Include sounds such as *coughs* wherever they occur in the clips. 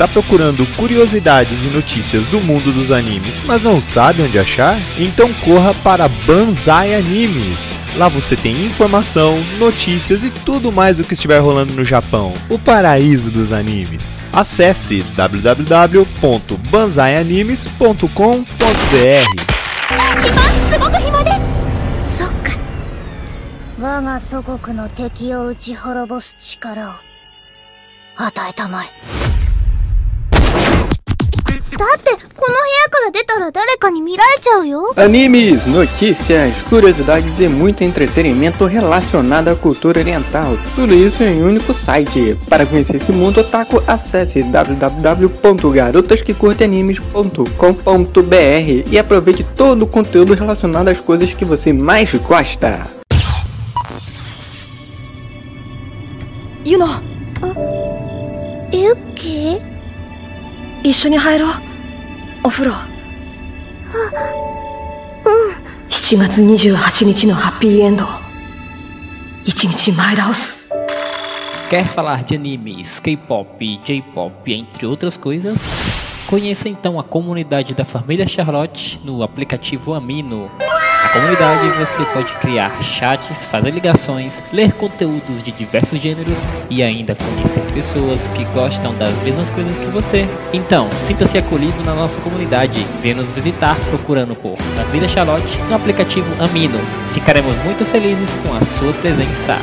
Está procurando curiosidades e notícias do mundo dos animes, mas não sabe onde achar? Então corra para Banzai Animes. Lá você tem informação, notícias e tudo mais o que estiver rolando no Japão, o paraíso dos animes. Acesse www.banzaianimes.com.br. すごく暇ですそっか我が祖国の敵を打ち滅ぼす力を与えたまえ だってこの部屋から出たら誰かに見られちゃうよ Animes, notícias, curiosidades e muito entretenimento relacionado à cultura oriental. Tudo isso em um único site. Para conhecer esse mundo otaku, acesse www.garotasquecurteanimes.com.br e aproveite todo o conteúdo relacionado às coisas que você mais gosta. ユノユッキー一緒に入ろう お風呂7月28日のハッピーエンド1日前倒す Quer falar de animes, K-pop, J-pop, entre outras coisas? Conheça então a comunidade da família Charlotte no aplicativo Amino. Comunidade você pode criar chats, fazer ligações, ler conteúdos de diversos gêneros e ainda conhecer pessoas que gostam das mesmas coisas que você. Então, sinta-se acolhido na nossa comunidade. Venha nos visitar procurando por Família Charlotte no aplicativo Amino. Ficaremos muito felizes com a sua presença.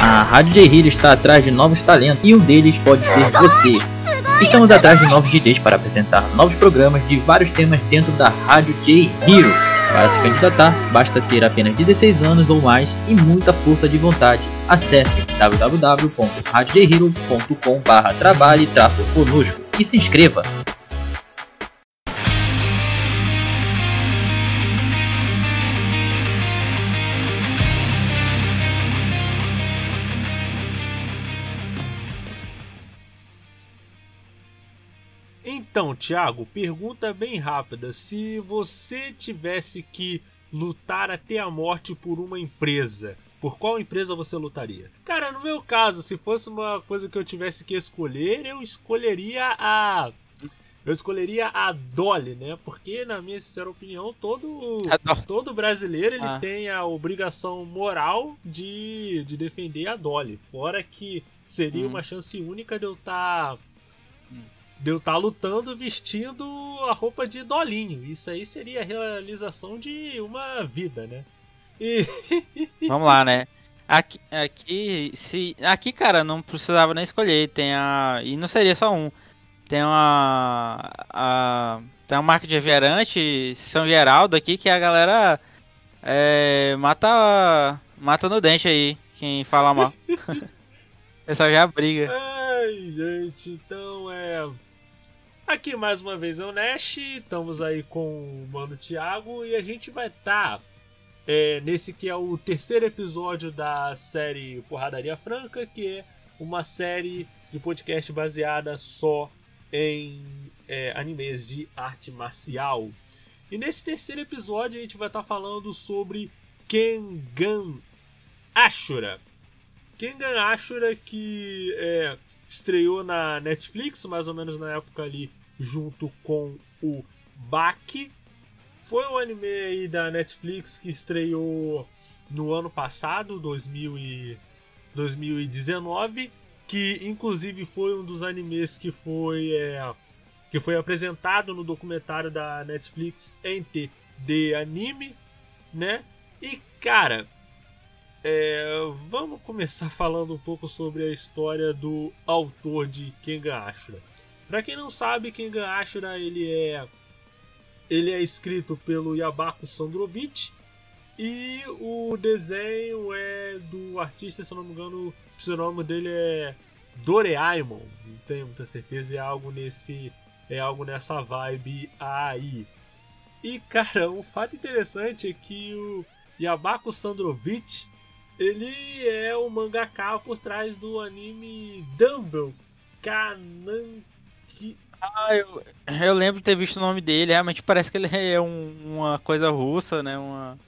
A Rádio J está atrás de novos talentos e um deles pode ser você. Estamos atrás de novos DJs para apresentar novos programas de vários temas dentro da Rádio J Hero. Para se candidatar, basta ter apenas 16 anos ou mais e muita força de vontade. Acesse www.radiojhero.com.br trabalhe conosco e se inscreva. Então, Thiago, pergunta bem rápida. Se você tivesse que lutar até a morte por uma empresa, por qual empresa você lutaria? Cara, no meu caso, se fosse uma coisa que eu tivesse que escolher, eu escolheria a. Eu escolheria a Dolly, né? Porque, na minha sincera opinião, todo, todo brasileiro ele Ah. tem a obrigação moral de, de defender a Dolly. Fora que seria Hum. uma chance única de eu estar de eu estar lutando vestindo a roupa de Dolinho. Isso aí seria a realização de uma vida, né? E *laughs* Vamos lá, né? Aqui, aqui, se, aqui, cara, não precisava nem escolher. Tem a. E não seria só um. Tem uma. A, tem uma marca de refrigerante, São Geraldo aqui, que a galera é, mata, mata no dente aí, quem fala mal. *laughs* Pessoal já briga. Ai, gente, então é. Aqui mais uma vez é o Nash, estamos aí com o Mano Thiago e a gente vai estar nesse que é o terceiro episódio da série Porradaria Franca, que é uma série de podcast baseada só em é, animes de arte marcial. E nesse terceiro episódio a gente vai estar falando sobre Kengan Ashura. Kengan Ashura que é, estreou na Netflix, mais ou menos na época ali, junto com o Baki. Foi um anime aí da Netflix que estreou no ano passado, 2000 e 2019, que inclusive foi um dos animes que foi é, que foi apresentado no documentário da Netflix Ente de Anime, né? E cara, é, vamos começar *laughs* falando um pouco sobre a história do autor de Kengan Ashura. Para quem não sabe, Kengan Ashura ele é ele é escrito pelo Yabaku Sandrovich e o desenho é do artista, se eu não me engano, o pseudônimo dele é Doreaimon. Não tenho muita certeza, é algo nesse é algo nessa vibe aí. E cara, um fato interessante é que o Yabaku Sandrovich ele é o mangaka por trás do anime Dumbbell Kananki. Ah, eu, eu lembro de ter visto o nome dele, realmente parece que ele é um- uma coisa russa, né? Uma.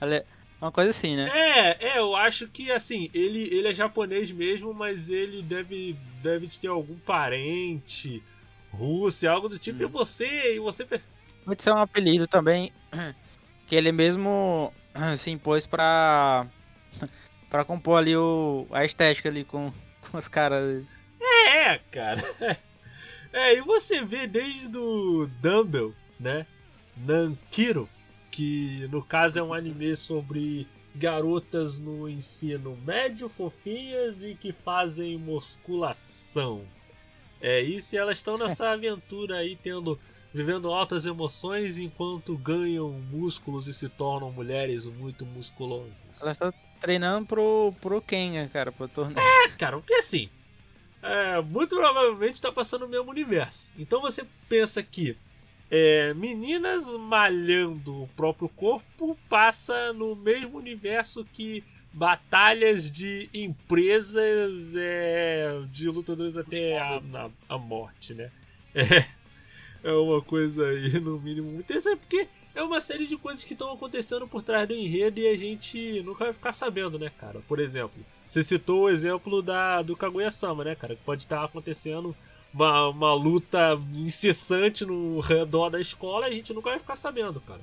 *laughs* Uma coisa assim, né? É, é, eu acho que assim, ele, ele é japonês mesmo, mas ele deve, deve ter algum parente russo, algo do tipo, e você, e você. Pode ser um apelido também *clears throat* que ele mesmo *clears throat* se impôs pra, *laughs* pra compor ali o, a estética ali com, *laughs* com os caras. É, cara. É, e você vê desde o Dumble, né? Nankiro, que no caso é um anime sobre garotas no ensino médio, fofinhas e que fazem musculação. É isso, e elas estão nessa *laughs* aventura aí, tendo vivendo altas emoções enquanto ganham músculos e se tornam mulheres muito musculosas. Elas estão treinando pro, pro Kenga, cara, pro torneio. É, cara, porque assim, é, muito provavelmente está passando no mesmo universo. Então você pensa que é, meninas malhando o próprio corpo passa no mesmo universo que batalhas de empresas é, de lutadores até a, a, a morte, né? É, é uma coisa aí, no mínimo, muito interessante, porque é uma série de coisas que estão acontecendo por trás do enredo e a gente nunca vai ficar sabendo, né, cara? Por exemplo, você citou o exemplo da, do Kaguya-sama, né, cara? Que pode estar acontecendo uma, uma luta incessante no redor da escola e a gente nunca vai ficar sabendo, cara.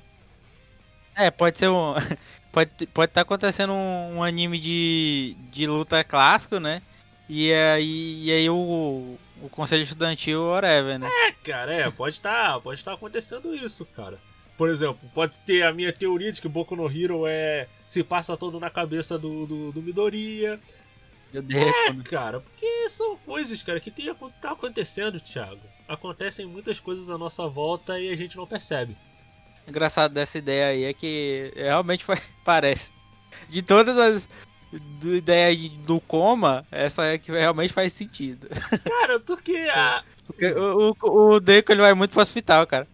É, pode ser um. *laughs* Pode estar pode tá acontecendo um, um, anime de, de luta clássico, né? E aí, e aí o, o conselho estudantil, whatever, né? É, cara, é, pode estar tá, pode tá acontecendo isso, cara. Por exemplo, pode ter a minha teoria de que Boku no Hero é se passa todo na cabeça do, do, do Midoriya. Meu Deus. É, cara, porque são coisas, cara, que tem, tá acontecendo, Thiago. Acontecem muitas coisas à nossa volta e a gente não percebe. Engraçado dessa ideia aí é que realmente *laughs* parece. De todas as ideias do coma, essa é que realmente faz sentido. Cara, porque a. *laughs* Porque o, o, o Deco ele vai muito pro hospital, cara.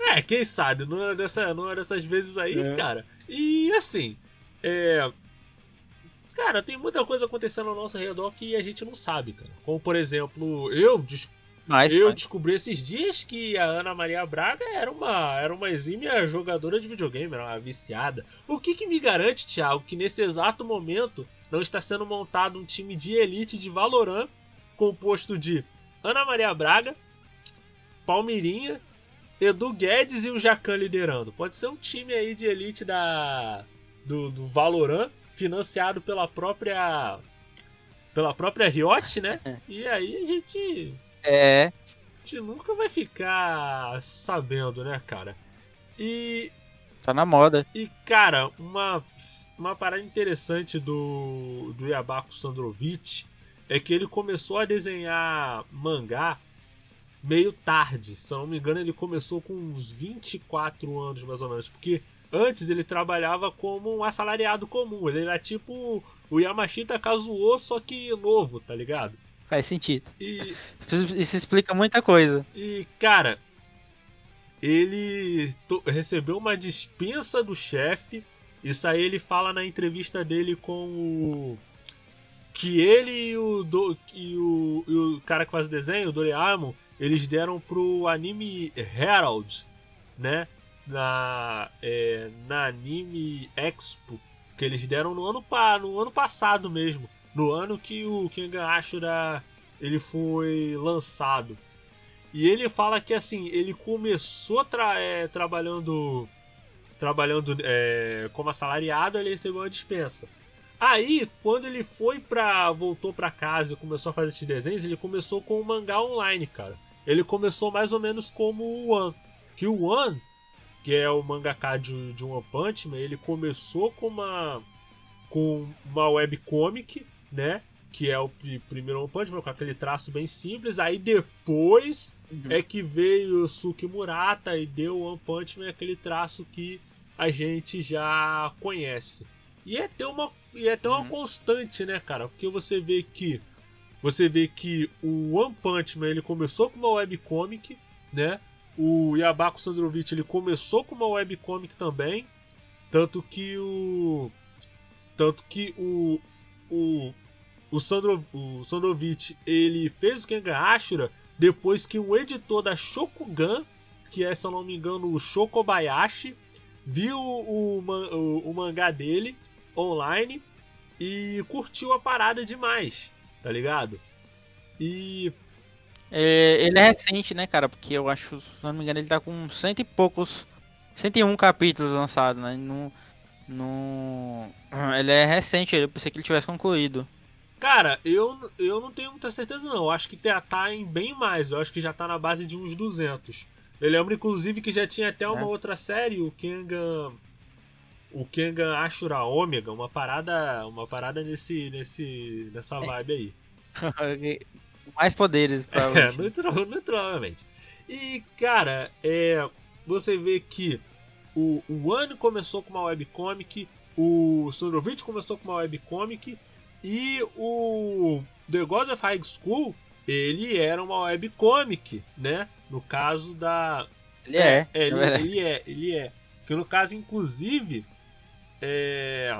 É, quem sabe, não é, dessa, é dessas vezes aí, é. cara. E assim, é. Cara, tem muita coisa acontecendo ao nosso redor que a gente não sabe, cara. Como, por exemplo, eu, Mas, eu descobri esses dias que a Ana Maria Braga era uma, era uma exímia jogadora de videogame, era uma viciada. O que, que me garante, Thiago, que nesse exato momento não está sendo montado um time de elite de Valorant composto de Ana Maria Braga, Palmeirinha, Edu Guedes e o Jacan liderando. Pode ser um time aí de elite da do, do Valorant, financiado pela própria pela própria Riot, né? É. E aí a gente é a gente nunca vai ficar sabendo, né, cara? E tá na moda. E cara, uma uma parada interessante do do Yabaku Sandrovic é que ele começou a desenhar mangá meio tarde. Se eu não me engano, ele começou com uns 24 anos mais ou menos, porque antes ele trabalhava como um assalariado comum. Ele era tipo o Yamashita Kazuo, só que novo, tá ligado? Faz sentido. E *laughs* isso explica muita coisa. E cara, ele recebeu uma dispensa do chefe. Isso aí ele fala na entrevista dele com o que ele e o, do, e o, e o cara que faz o desenho, o Doreamo, eles deram pro anime Herald, né? Na, é, na Anime Expo, que eles deram no ano, no ano passado mesmo. No ano que o Kengan Ashura ele foi lançado. E ele fala que assim, ele começou tra é, trabalhando trabalhando é, como assalariado, ele recebeu uma dispensa. Aí, quando ele foi pra. voltou pra casa e começou a fazer esses desenhos, ele começou com o mangá online, cara. Ele começou mais ou menos como o One. Que o One, que é o mangaka de, de One Punch Man, ele começou com uma. com uma webcomic, né? Que é o primeiro One Punch Man, com aquele traço bem simples. Aí depois uhum. é que veio o Suki Murata e deu o One Punch Man aquele traço que a gente já conhece. E é ter uma, e é ter uma uhum. constante, né, cara? Porque você vê que você vê que o One Punch Man ele começou com uma webcomic, né? O Yabaku Sandrovich ele começou com uma webcomic também, tanto que o tanto que o o o, Sandro, o Sandrovich ele fez o Kengan Ashura depois que um editor da Shokugan, que é se eu não me engano o Shokobayashi, viu o, o, o mangá dele online e curtiu a parada demais, tá ligado? E É, ele é recente, né, cara? Porque eu acho, se não me engano, ele tá com cento e poucos. 101 capítulos lançados, né? No, no... *clears throat* Ele é recente, eu pensei que ele tivesse concluído. Cara, eu, eu não tenho muita certeza não. Eu acho que tá, tá em bem mais. Eu acho que já tá na base de uns 200. Eu lembro inclusive que já tinha até uma É. outra série, o Kengan o Kengan Ashura Omega, uma parada, uma parada nesse nesse nessa vibe aí. *laughs* Mais poderes *laughs* pra É, muito provavelmente. E, cara, é, você vê que o, o One começou com uma webcomic, o Sandrovich começou com uma webcomic e o The God of High School, ele era uma webcomic, né? No caso da... Ele é. É, ele, é verdade. ele é, ele é. Que no caso, inclusive, é,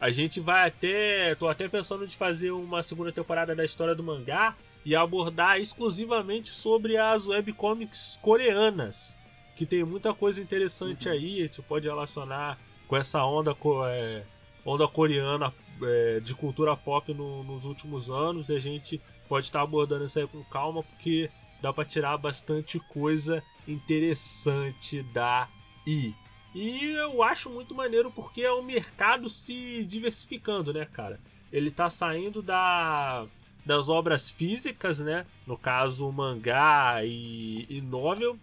a gente vai até. Tô até pensando de fazer uma segunda temporada da história do mangá e abordar exclusivamente sobre as webcomics coreanas. Que tem muita coisa interessante aí, a gente pode relacionar com essa onda, é, onda coreana é, de cultura pop no- nos últimos anos. E a gente pode estar abordando isso aí com calma, porque dá pra tirar bastante coisa interessante daí. E eu acho muito maneiro porque é o mercado se diversificando, né, cara? Ele tá saindo da, das obras físicas, né? No caso, mangá e, e novel.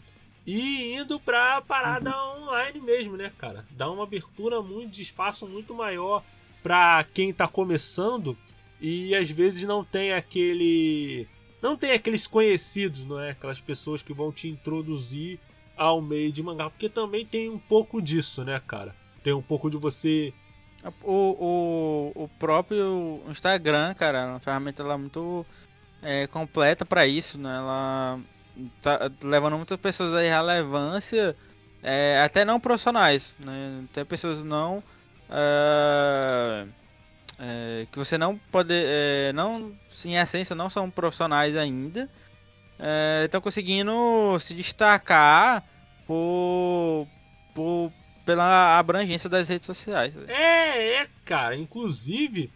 E indo pra parada online mesmo, né, cara? Dá uma abertura muito de espaço muito maior pra quem tá começando e às vezes não tem aquele não tem aqueles conhecidos, não é? Aquelas pessoas que vão te introduzir ao meio de mangá, porque também tem um pouco disso, né, cara? Tem um pouco de você. O, o, o próprio Instagram, cara, é uma ferramenta lá muito é, completa pra isso, né? Ela tá levando muitas pessoas à relevância, é, até não profissionais, né? Até pessoas não. é, é, que você não pode. é, não, em essência, não são profissionais ainda. Estão conseguindo se destacar por, por, pela abrangência das redes sociais. É, é, cara. Inclusive,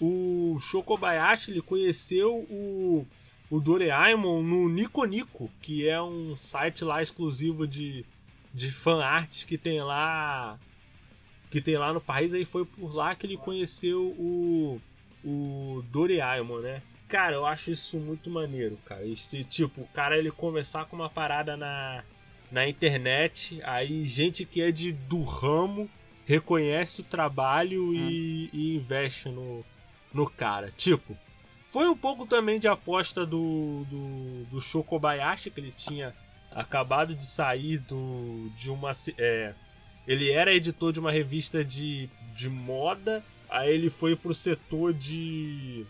o Shokobayashi ele conheceu o, o Doraemon no Nico Nico, que é um site lá exclusivo de, de fan arts que tem lá que tem lá no país. Aí foi por lá que ele conheceu o o Doraemon, né? Cara, eu acho isso muito maneiro, cara. Este, tipo, o cara ele começar com uma parada na, na internet, aí gente que é de, do ramo reconhece o trabalho e, e investe no, no cara. Tipo, foi um pouco também de aposta do, do, do Shokobayashi, que ele tinha acabado de sair do, de uma. É, ele era editor de uma revista de, de moda, aí ele foi pro setor de.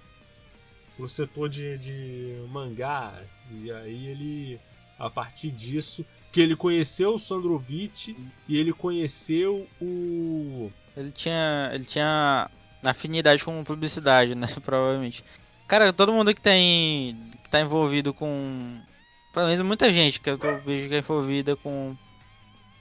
Pro setor de, de mangá, e aí ele. A partir disso, que ele conheceu o Sandrovich e ele conheceu o. Ele tinha. Ele tinha afinidade com publicidade, né? *laughs* Provavelmente. Cara, todo mundo que tem. que tá envolvido com. Pelo menos muita gente que eu vejo que é envolvida com.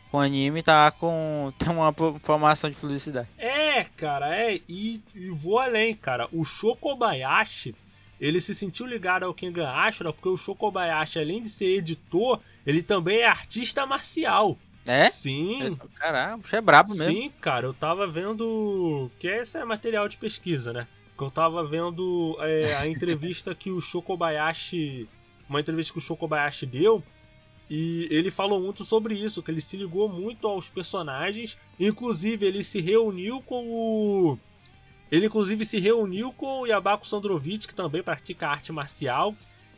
com anime tá com. tem uma formação de publicidade. É, cara, é. E, e vou além, cara. O Shokobayashi, ele se sentiu ligado ao Kengan Ashura porque o Shokobayashi, além de ser editor, ele também é artista marcial. É? Sim. Caralho, bicho é brabo mesmo. Sim, cara, eu tava vendo. Que esse é material de pesquisa, né? Que eu tava vendo é, a *laughs* entrevista que o Shokobayashi. Uma entrevista que o Shokobayashi deu. E ele falou muito sobre isso, que ele se ligou muito aos personagens. Inclusive, ele se reuniu com o. Ele inclusive se reuniu com o Yabaku Sandrovich, que também pratica arte marcial.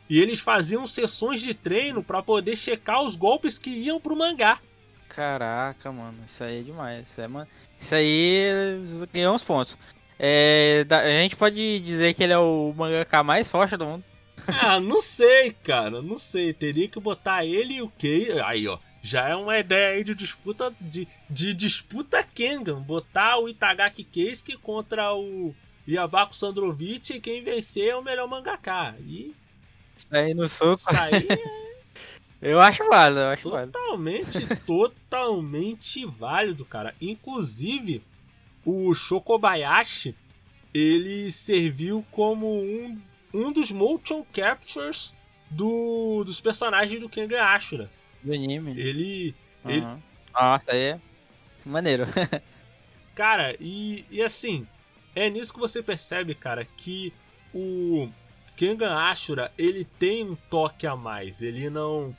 E eles faziam sessões de treino para poder checar os golpes que iam pro mangá. Caraca, mano, isso aí é demais. Isso, é, mano, isso aí ganhou uns pontos. É, a gente pode dizer que ele é o mangaka mais forte do mundo. Ah, não sei, cara, não sei. Teria que botar ele e o Kei. Aí, ó. Já é uma ideia aí de disputa de, de disputa Kengan. Botar o Itagaki Keisuke contra o Yabaku Sandrovich e quem vencer é o melhor mangaka. E Isso aí no soco. isso aí é... Eu acho válido, eu acho válido. Totalmente, totalmente válido, cara. Inclusive, o Shokobayashi, ele serviu como um, um dos motion captures do, dos personagens do Kengan Ashura. Do anime. Ele, ele, Uhum. Nossa, aí é maneiro. *laughs* Cara, e, e assim, é nisso que você percebe, cara, que o Kengan Ashura, ele tem um toque a mais. Ele não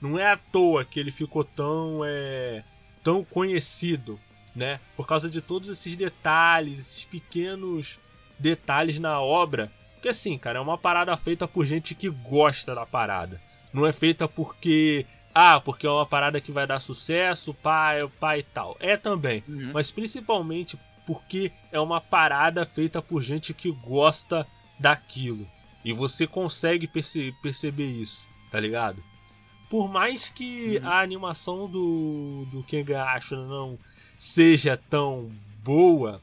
não é à toa que ele ficou tão é, tão conhecido, né? Por causa de todos esses detalhes, esses pequenos detalhes na obra. Porque assim, cara, é uma parada feita por gente que gosta da parada. Não é feita porque ah, porque é uma parada que vai dar sucesso, pai, pai e tal. É também, Uhum. mas principalmente porque é uma parada feita por gente que gosta daquilo. E você consegue perce- perceber isso, tá ligado? Por mais que a animação do, do Kengan Ashura não seja tão boa,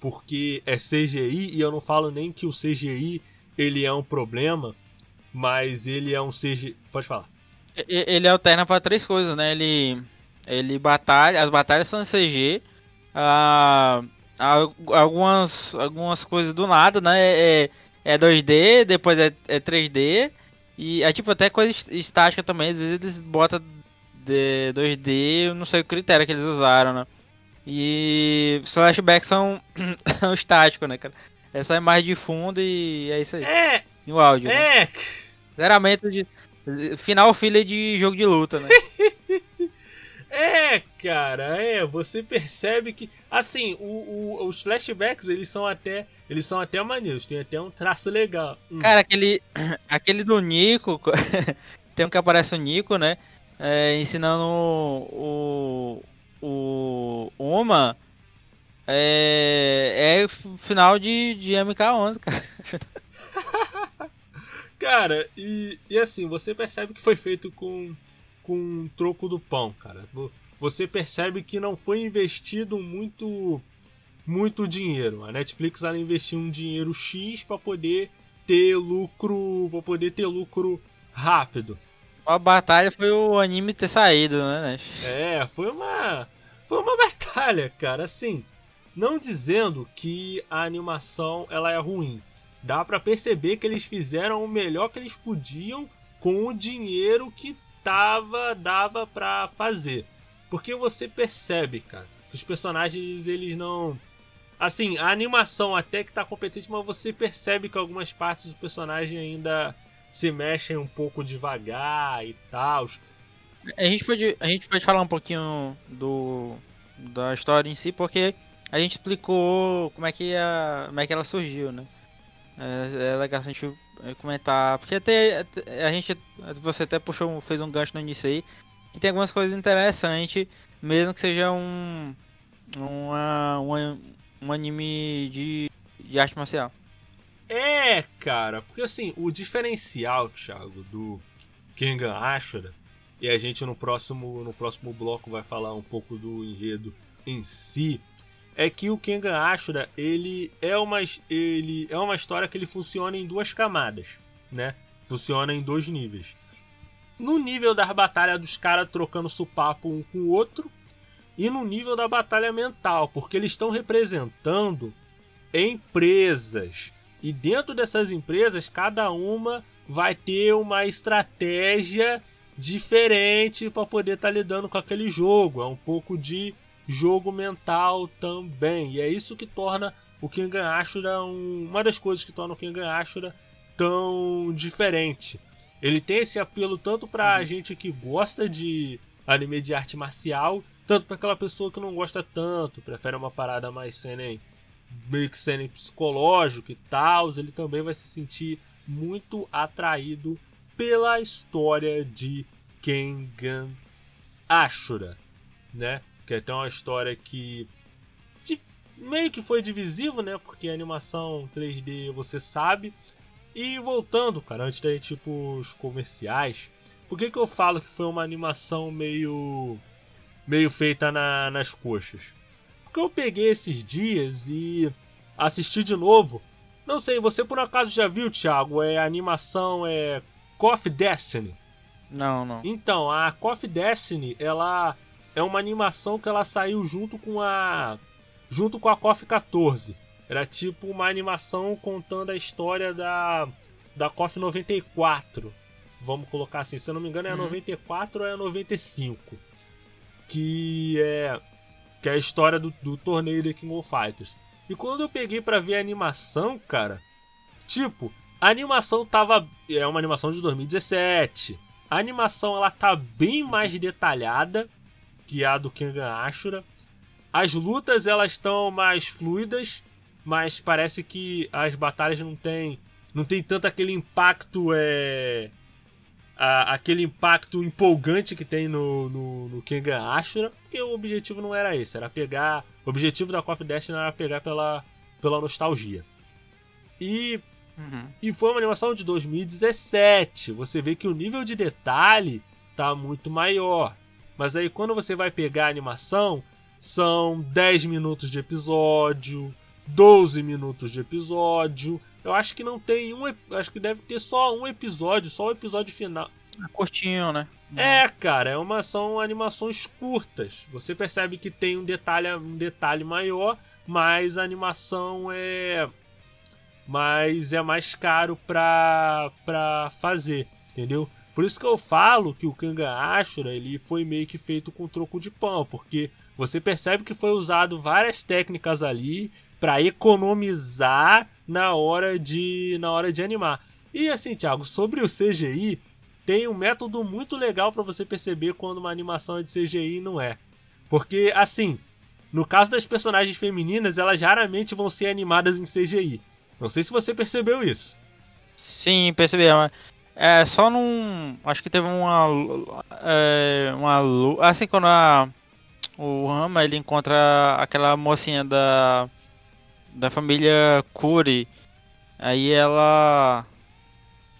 porque é CGI, e eu não falo nem que o CGI ele é um problema, mas ele é um CGI. Pode falar. Ele alterna pra três coisas, né? Ele. Ele batalha. As batalhas são em CG. ah, al- algumas, algumas coisas do nada, né? É, é 2D, depois é, é 3D. E é tipo até coisa est- estática também. Às vezes eles botam de 2D, eu não sei o critério que eles usaram, né? E os flashbacks são, *coughs* são estáticos, né, cara? É só imagem de fundo e é isso aí. É, E o áudio. né? é, Zeramento de. Final filha de jogo de luta, né? *laughs* É, cara, é, você percebe que assim, o, o- os flashbacks, eles são até, eles são até maneiros, tem até um traço legal. Hum, Cara, aquele. *clears throat* Aquele do Nico. *laughs* tem um que aparece o Nico, né? é, ensinando o. O. Uma. É. É final de, de MK11, cara. *laughs* Cara, e, e assim, você percebe que foi feito com com um troco do pão, cara. Vo- Você percebe que não foi investido muito muito dinheiro. A Netflix ela investiu um dinheiro X para poder ter lucro, para poder ter lucro rápido. A batalha foi o anime ter saído, né? É, foi uma foi uma *laughs* batalha, cara, assim, não dizendo que a animação ela é ruim. Dá pra perceber que eles fizeram o melhor que eles podiam com o dinheiro que tava dava pra fazer. Porque você percebe, cara, que os personagens eles não assim, a animação até que tá competente, mas você percebe que algumas partes do personagem ainda se mexem um pouco devagar e tal. A gente pode, a gente pode falar um pouquinho do da história em si, porque a gente explicou como é que a, como é que ela surgiu, né? É, é legal a gente é, comentar, porque até a gente, você até puxou, fez um gancho no início aí, que tem algumas coisas interessantes, mesmo que seja um uma, uma- um anime de, de arte marcial. É, cara, porque assim, o diferencial, Thiago, do Kengan Ashura, e a gente no próximo, no próximo bloco vai falar um pouco do enredo em si, é que o Kengan Ashura, ele é uma, ele é uma história que ele funciona em duas camadas, né? Funciona em dois níveis. No nível das batalhas dos caras trocando supapo um com o outro, e no nível da batalha mental, porque eles estão representando empresas. E dentro dessas empresas, cada uma vai ter uma estratégia diferente para poder estar lidando com aquele jogo. É um pouco de jogo mental também. E é isso que torna o Kengan Ashura um, uma das coisas que torna o Kengan Ashura tão diferente. Ele tem esse apelo tanto pra gente que gosta de anime de arte marcial, tanto pra aquela pessoa que não gosta tanto, prefere uma parada mais seinen, meio que seinen psicológico e tal, ele também vai se sentir muito atraído pela história de Kengan Ashura, né? Que é até uma história que de- meio que foi divisivo, né? Porque a animação 3D você sabe. E voltando, cara, antes da gente ir pros comerciais, por que, que eu falo que foi uma animação meio. meio feita na- nas coxas? Porque eu peguei esses dias e assisti de novo. Não sei, você por acaso já viu, Thiago? É a animação é Coffee Destiny. Não, não. Então, a Coffee Destiny, ela é uma animação que ela saiu junto com a junto com a Coffee 14. Era tipo uma animação contando a história da da Coffee 94. Vamos colocar assim, se eu não me engano é a Uhum. 94 ou é a 95. Que é que é a história do, do torneio The King of Fighters. E quando eu peguei pra ver a animação, cara, tipo, a animação tava é uma animação de 2017. A animação ela tá bem mais detalhada que a do Kengan Ashura. As lutas elas estão mais fluidas, mas parece que as batalhas não tem não tem tanto aquele impacto é a- aquele impacto empolgante que tem no, no, no Kengan Ashura, porque o objetivo não era esse, era pegar. O objetivo da Coffee Destiny era pegar pela, pela nostalgia. E, Uhum. e foi uma animação de 2017. Você vê que o nível de detalhe tá muito maior. Mas aí quando você vai pegar a animação, são 10 minutos de episódio, 12 minutos de episódio. Eu acho que não tem um. Acho que deve ter só um episódio, só o episódio final. Curtinho, né? É, cara, é uma, são animações curtas. Você percebe que tem um detalhe, um detalhe maior, mas a animação é. Mas é mais caro pra, pra fazer, entendeu? Por isso que eu falo que o Kanga Ashura ele foi meio que feito com troco de pão, porque você percebe que foi usado várias técnicas ali para economizar na hora de na hora de animar. E assim, Thiago, sobre o CGI, tem um método muito legal para você perceber quando uma animação é de CGI e não é. Porque, assim, no caso das personagens femininas, elas raramente vão ser animadas em CGI. Não sei se você percebeu isso. Sim, percebi. É só num. Acho que teve uma. É, uma Assim, quando a, o Rama ele encontra aquela mocinha da. Da família Kuri. Aí ela.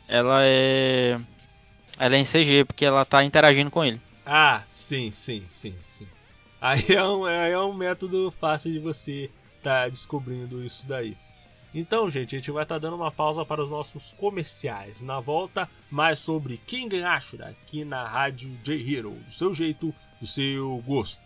Ela é. Ela é em CG, porque ela tá interagindo com ele. Ah, sim, sim, sim, sim. Aí é um, é um método fácil de você tá descobrindo isso daí. Então, gente, a gente vai estar dando uma pausa para os nossos comerciais. Na volta, mais sobre King Ashura aqui na Rádio J-Hero. Do seu jeito, do seu gosto.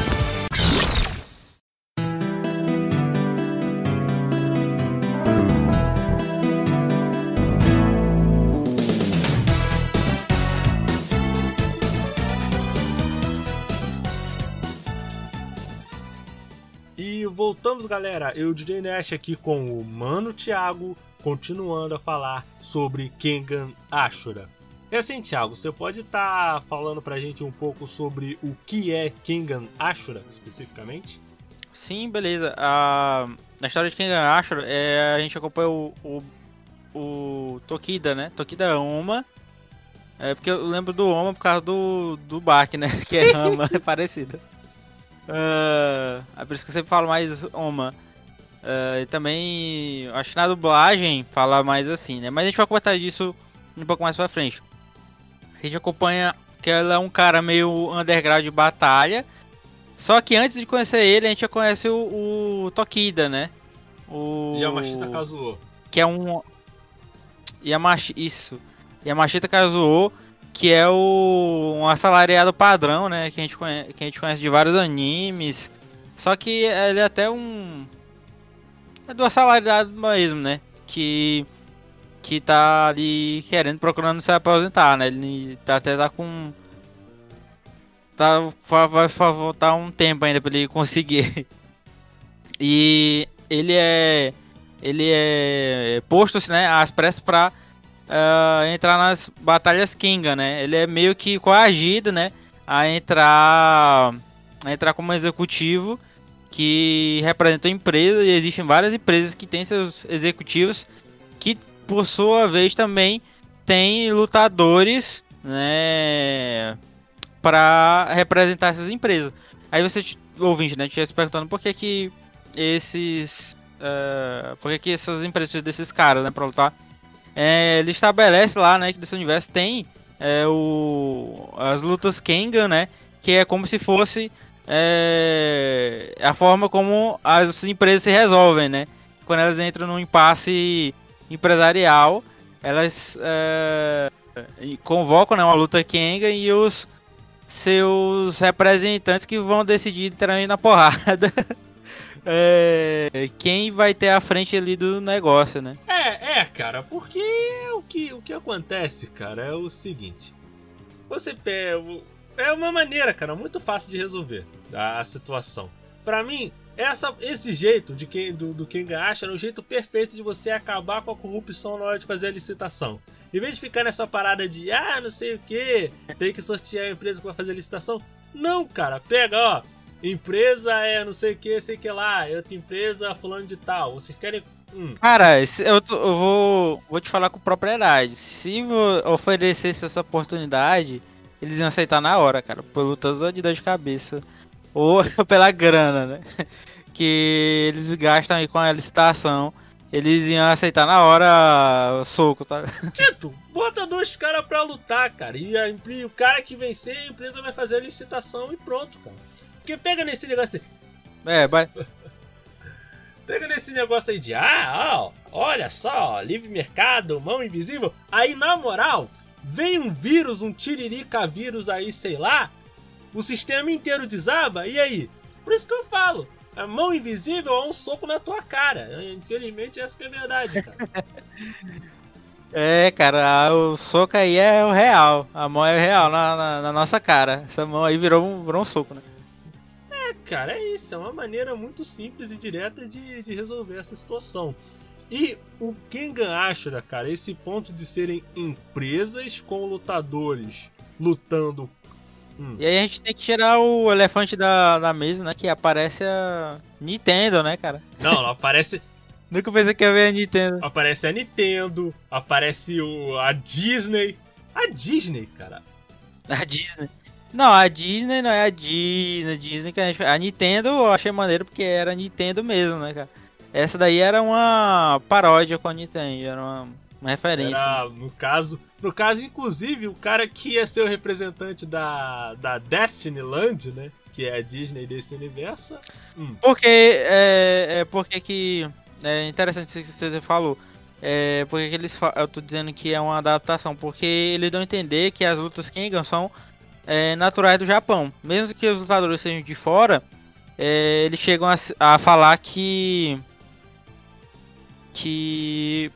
Voltamos, galera. Eu, DJ Nash, aqui com o Mano Thiago, continuando a falar sobre Kengan Ashura. E assim, Thiago, você pode estar tá falando pra gente um pouco sobre o que é Kengan Ashura, especificamente? Sim, beleza. A, na história de Kengan Ashura, é, a gente acompanha o, o, o Tokida, né? Tokida Oma. É porque eu lembro do Oma por causa do, do Bak, né? *laughs* Que é Rama, é parecido. Uh, é por isso que eu sempre falo mais Oma. Uh, e também, acho que na dublagem fala mais assim, né? Mas a gente vai comentar disso um pouco mais pra frente. A gente acompanha que ela é um cara meio underground de batalha. Só que antes de conhecer ele, a gente já conhece o, o Tokida, né? O Yamashita Kazuo. Que é um Yamashi isso. Yamashita Kazuo, que é o um assalariado padrão, né, que a gente conhece, que a gente conhece de vários animes. Só que ele é até um é do assalariado mesmo, né? Que que tá ali querendo, procurando se aposentar, né? Ele tá até tá com. Tá, vai faltar um tempo ainda para ele conseguir. *laughs* E ele é. Ele é posto assim, né, às pressas pra uh, entrar nas batalhas Kinga, né? Ele é meio que coagido, né? A entrar. A entrar como executivo que representa a empresa. E existem várias empresas que têm seus executivos que por sua vez também tem lutadores, né, para representar essas empresas. Aí você ouvinte, né, estivesse perguntando por que que esses uh, por que que essas empresas desses caras, né, para lutar, é, ele estabelece lá, né, que desse universo tem é, o, as lutas Kengan, né, que é como se fosse é, a forma como as empresas se resolvem, né, quando elas entram num impasse empresarial, elas é, convocam né, uma luta Kenga e os seus representantes que vão decidir entrar na porrada. *laughs* é, quem vai ter a frente ali do negócio, né? É, é, cara, porque o que, o que acontece, cara, é o seguinte. Você pega. É uma maneira, cara, muito fácil de resolver a situação. Para mim, essa, esse jeito de quem, do, do Kengan acha era o jeito perfeito de você acabar com a corrupção na hora de fazer a licitação. Em vez de ficar nessa parada de, ah, não sei o que, tem que sortear a empresa vai fazer a licitação. Não, cara, pega, ó. Empresa é não sei o que, sei que lá. Outra empresa fulano de tal. Vocês querem. Hum. Cara, eu, eu vou, vou te falar com propriedade. Se oferecesse essa oportunidade, eles iam aceitar na hora, cara. Pelo tanto de dor de cabeça. Ou *laughs* pela grana, né? *laughs* que eles gastam aí com a licitação, eles iam aceitar na hora soco, tá? *laughs* Tito, bota dois caras pra lutar, cara. E, a, e o cara que vencer, a empresa vai fazer a licitação e pronto, cara. Porque pega nesse negócio aí. É, vai. pega nesse negócio aí de, ah, ó, olha só, livre mercado, mão invisível. Aí, na moral, vem um vírus, um tiririca vírus aí, sei lá, o sistema inteiro desaba, e aí? Por isso que eu falo, a mão invisível é um soco na tua cara. Infelizmente, essa que é a verdade, cara. *laughs* É, cara, o soco aí é o real. A mão é o real na, na, na, nossa cara. Essa mão aí virou um, virou um soco, né? Cara, é isso. É uma maneira muito simples e direta de, de resolver essa situação. E o Kengan Ashura, cara, esse ponto de serem empresas com lutadores lutando Hum. E aí a gente tem que tirar o elefante da, da mesa, né? Que aparece a Nintendo, né, cara? Não, não aparece. *laughs* Nunca pensei que ia ver a Nintendo. Aparece a Nintendo, aparece o, a Disney. A Disney, cara. A Disney. Não, a Disney não é a Disney. A Disney que a, gente... a Nintendo eu achei maneiro porque era Nintendo mesmo, né, cara? Essa daí era uma paródia com a Nintendo, era uma, uma referência. Era, né? no caso, no caso, inclusive, o cara que ia ser o representante da, da Destiny Land, né? Que é a Disney desse universo. Hum. Porque, é, é porque que. É interessante isso que você falou. É, porque que eles eu tô dizendo que é uma adaptação, porque eles dão a entender que as lutas Kengan são é, naturais do Japão. Mesmo que os lutadores sejam de fora, é, eles chegam a, a, falar que que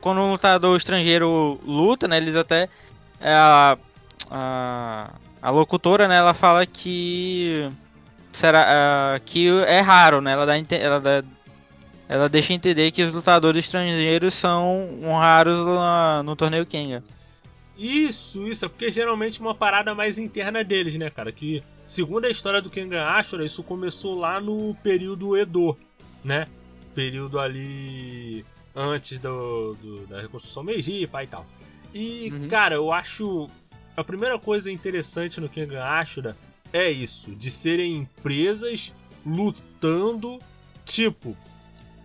quando um lutador estrangeiro luta, né, eles até é, a, a, a locutora, né, ela fala que será uh, que é raro, né? Ela dá, ela dá ela deixa entender que os lutadores estrangeiros são raros no torneio Kenga. Isso, isso, é porque geralmente uma parada mais interna deles, né, cara? Que, segundo a história do Kengan Ashura, isso começou lá no período Edo, né? Período ali antes do, do da reconstrução Meiji pai e tal. E, uhum. cara, eu acho. A primeira coisa interessante no Kengan Ashura é isso, de serem empresas lutando, tipo,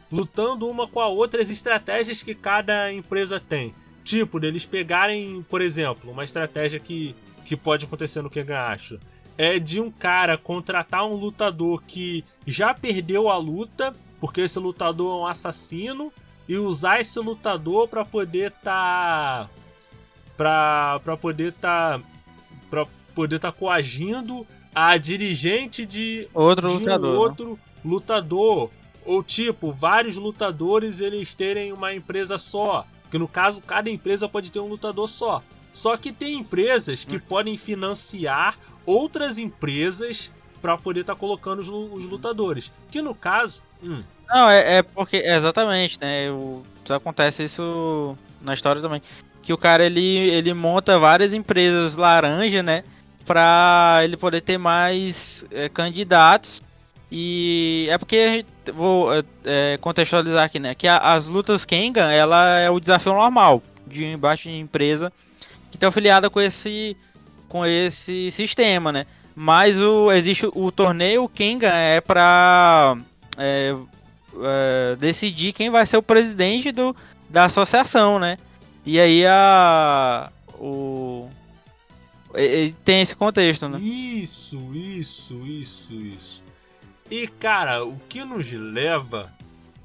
lutando uma com a outra as estratégias que cada empresa tem. Tipo, deles pegarem, por exemplo, uma estratégia que, que pode acontecer no Kengan Ashura é de um cara contratar um lutador que já perdeu a luta, porque esse lutador é um assassino, e usar esse lutador para poder tá para para poder tá para poder tá coagindo a dirigente de outro de lutador, um outro lutador. Ou tipo vários lutadores eles terem uma empresa só, que no caso cada empresa pode ter um lutador só. Só que tem empresas que hum. podem financiar outras empresas para poder estar tá colocando os, os, lutadores. Que no caso. Hum. Não, é, é porque. exatamente, né? Acontece isso na história também. Que o cara ele, ele monta várias empresas laranja, né? Pra ele poder ter mais é, candidatos. E é porque vou é, é, contextualizar aqui, né? Que a, as lutas Kengan, ela é o desafio normal de um embate de empresa que está afiliada com esse com esse sistema, né? Mas o, existe o torneio Kenga é para é, é, decidir quem vai ser o presidente do, da associação, né? E aí a o tem esse contexto, né? Isso, isso, isso, isso. E cara, o que nos leva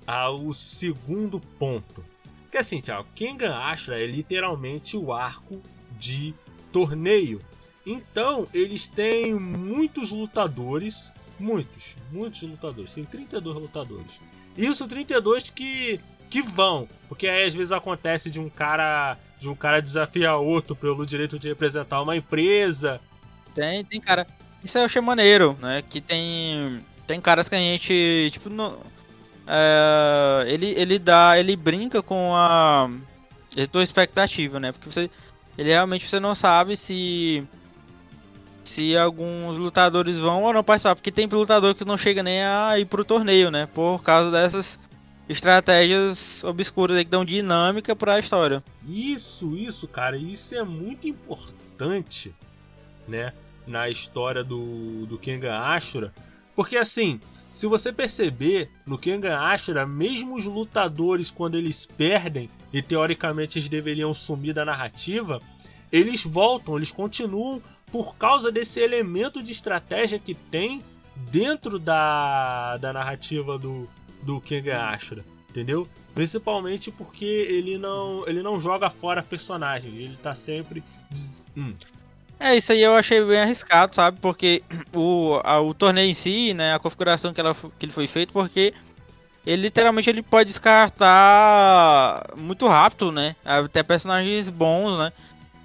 ao segundo ponto. Que assim, Thiago, Kengan Ashra é literalmente o arco de torneio. Então, eles têm muitos lutadores, muitos, muitos lutadores, tem 32 lutadores. Isso 32 que que vão, porque aí às vezes acontece de um cara, de um cara desafiar outro pelo direito de representar uma empresa. Tem, tem cara. Isso eu achei maneiro, né? Que tem tem caras que a gente, tipo, no, é, ele ele dá, ele brinca com a, a tua expectativa, né? Porque você ele realmente você não sabe se se alguns lutadores vão ou não participar, porque tem lutador que não chega nem a ir pro torneio, né? Por causa dessas estratégias obscuras aí que dão dinâmica para a história. Isso, isso, cara, isso é muito importante, né, na história do do Kengan Ashura, porque assim, se você perceber, no Kengan Ashura, mesmo os lutadores quando eles perdem e teoricamente eles deveriam sumir da narrativa, eles voltam, eles continuam por causa desse elemento de estratégia que tem dentro da, da narrativa do, do Kengan Ashura, entendeu? Principalmente porque ele não, ele não joga fora personagem, ele tá sempre. Hum. É, isso aí eu achei bem arriscado, sabe? Porque o, a, o torneio em si, né, a configuração que, ela, que ele foi feito, porque ele literalmente ele pode descartar muito rápido, né? Até personagens bons, né?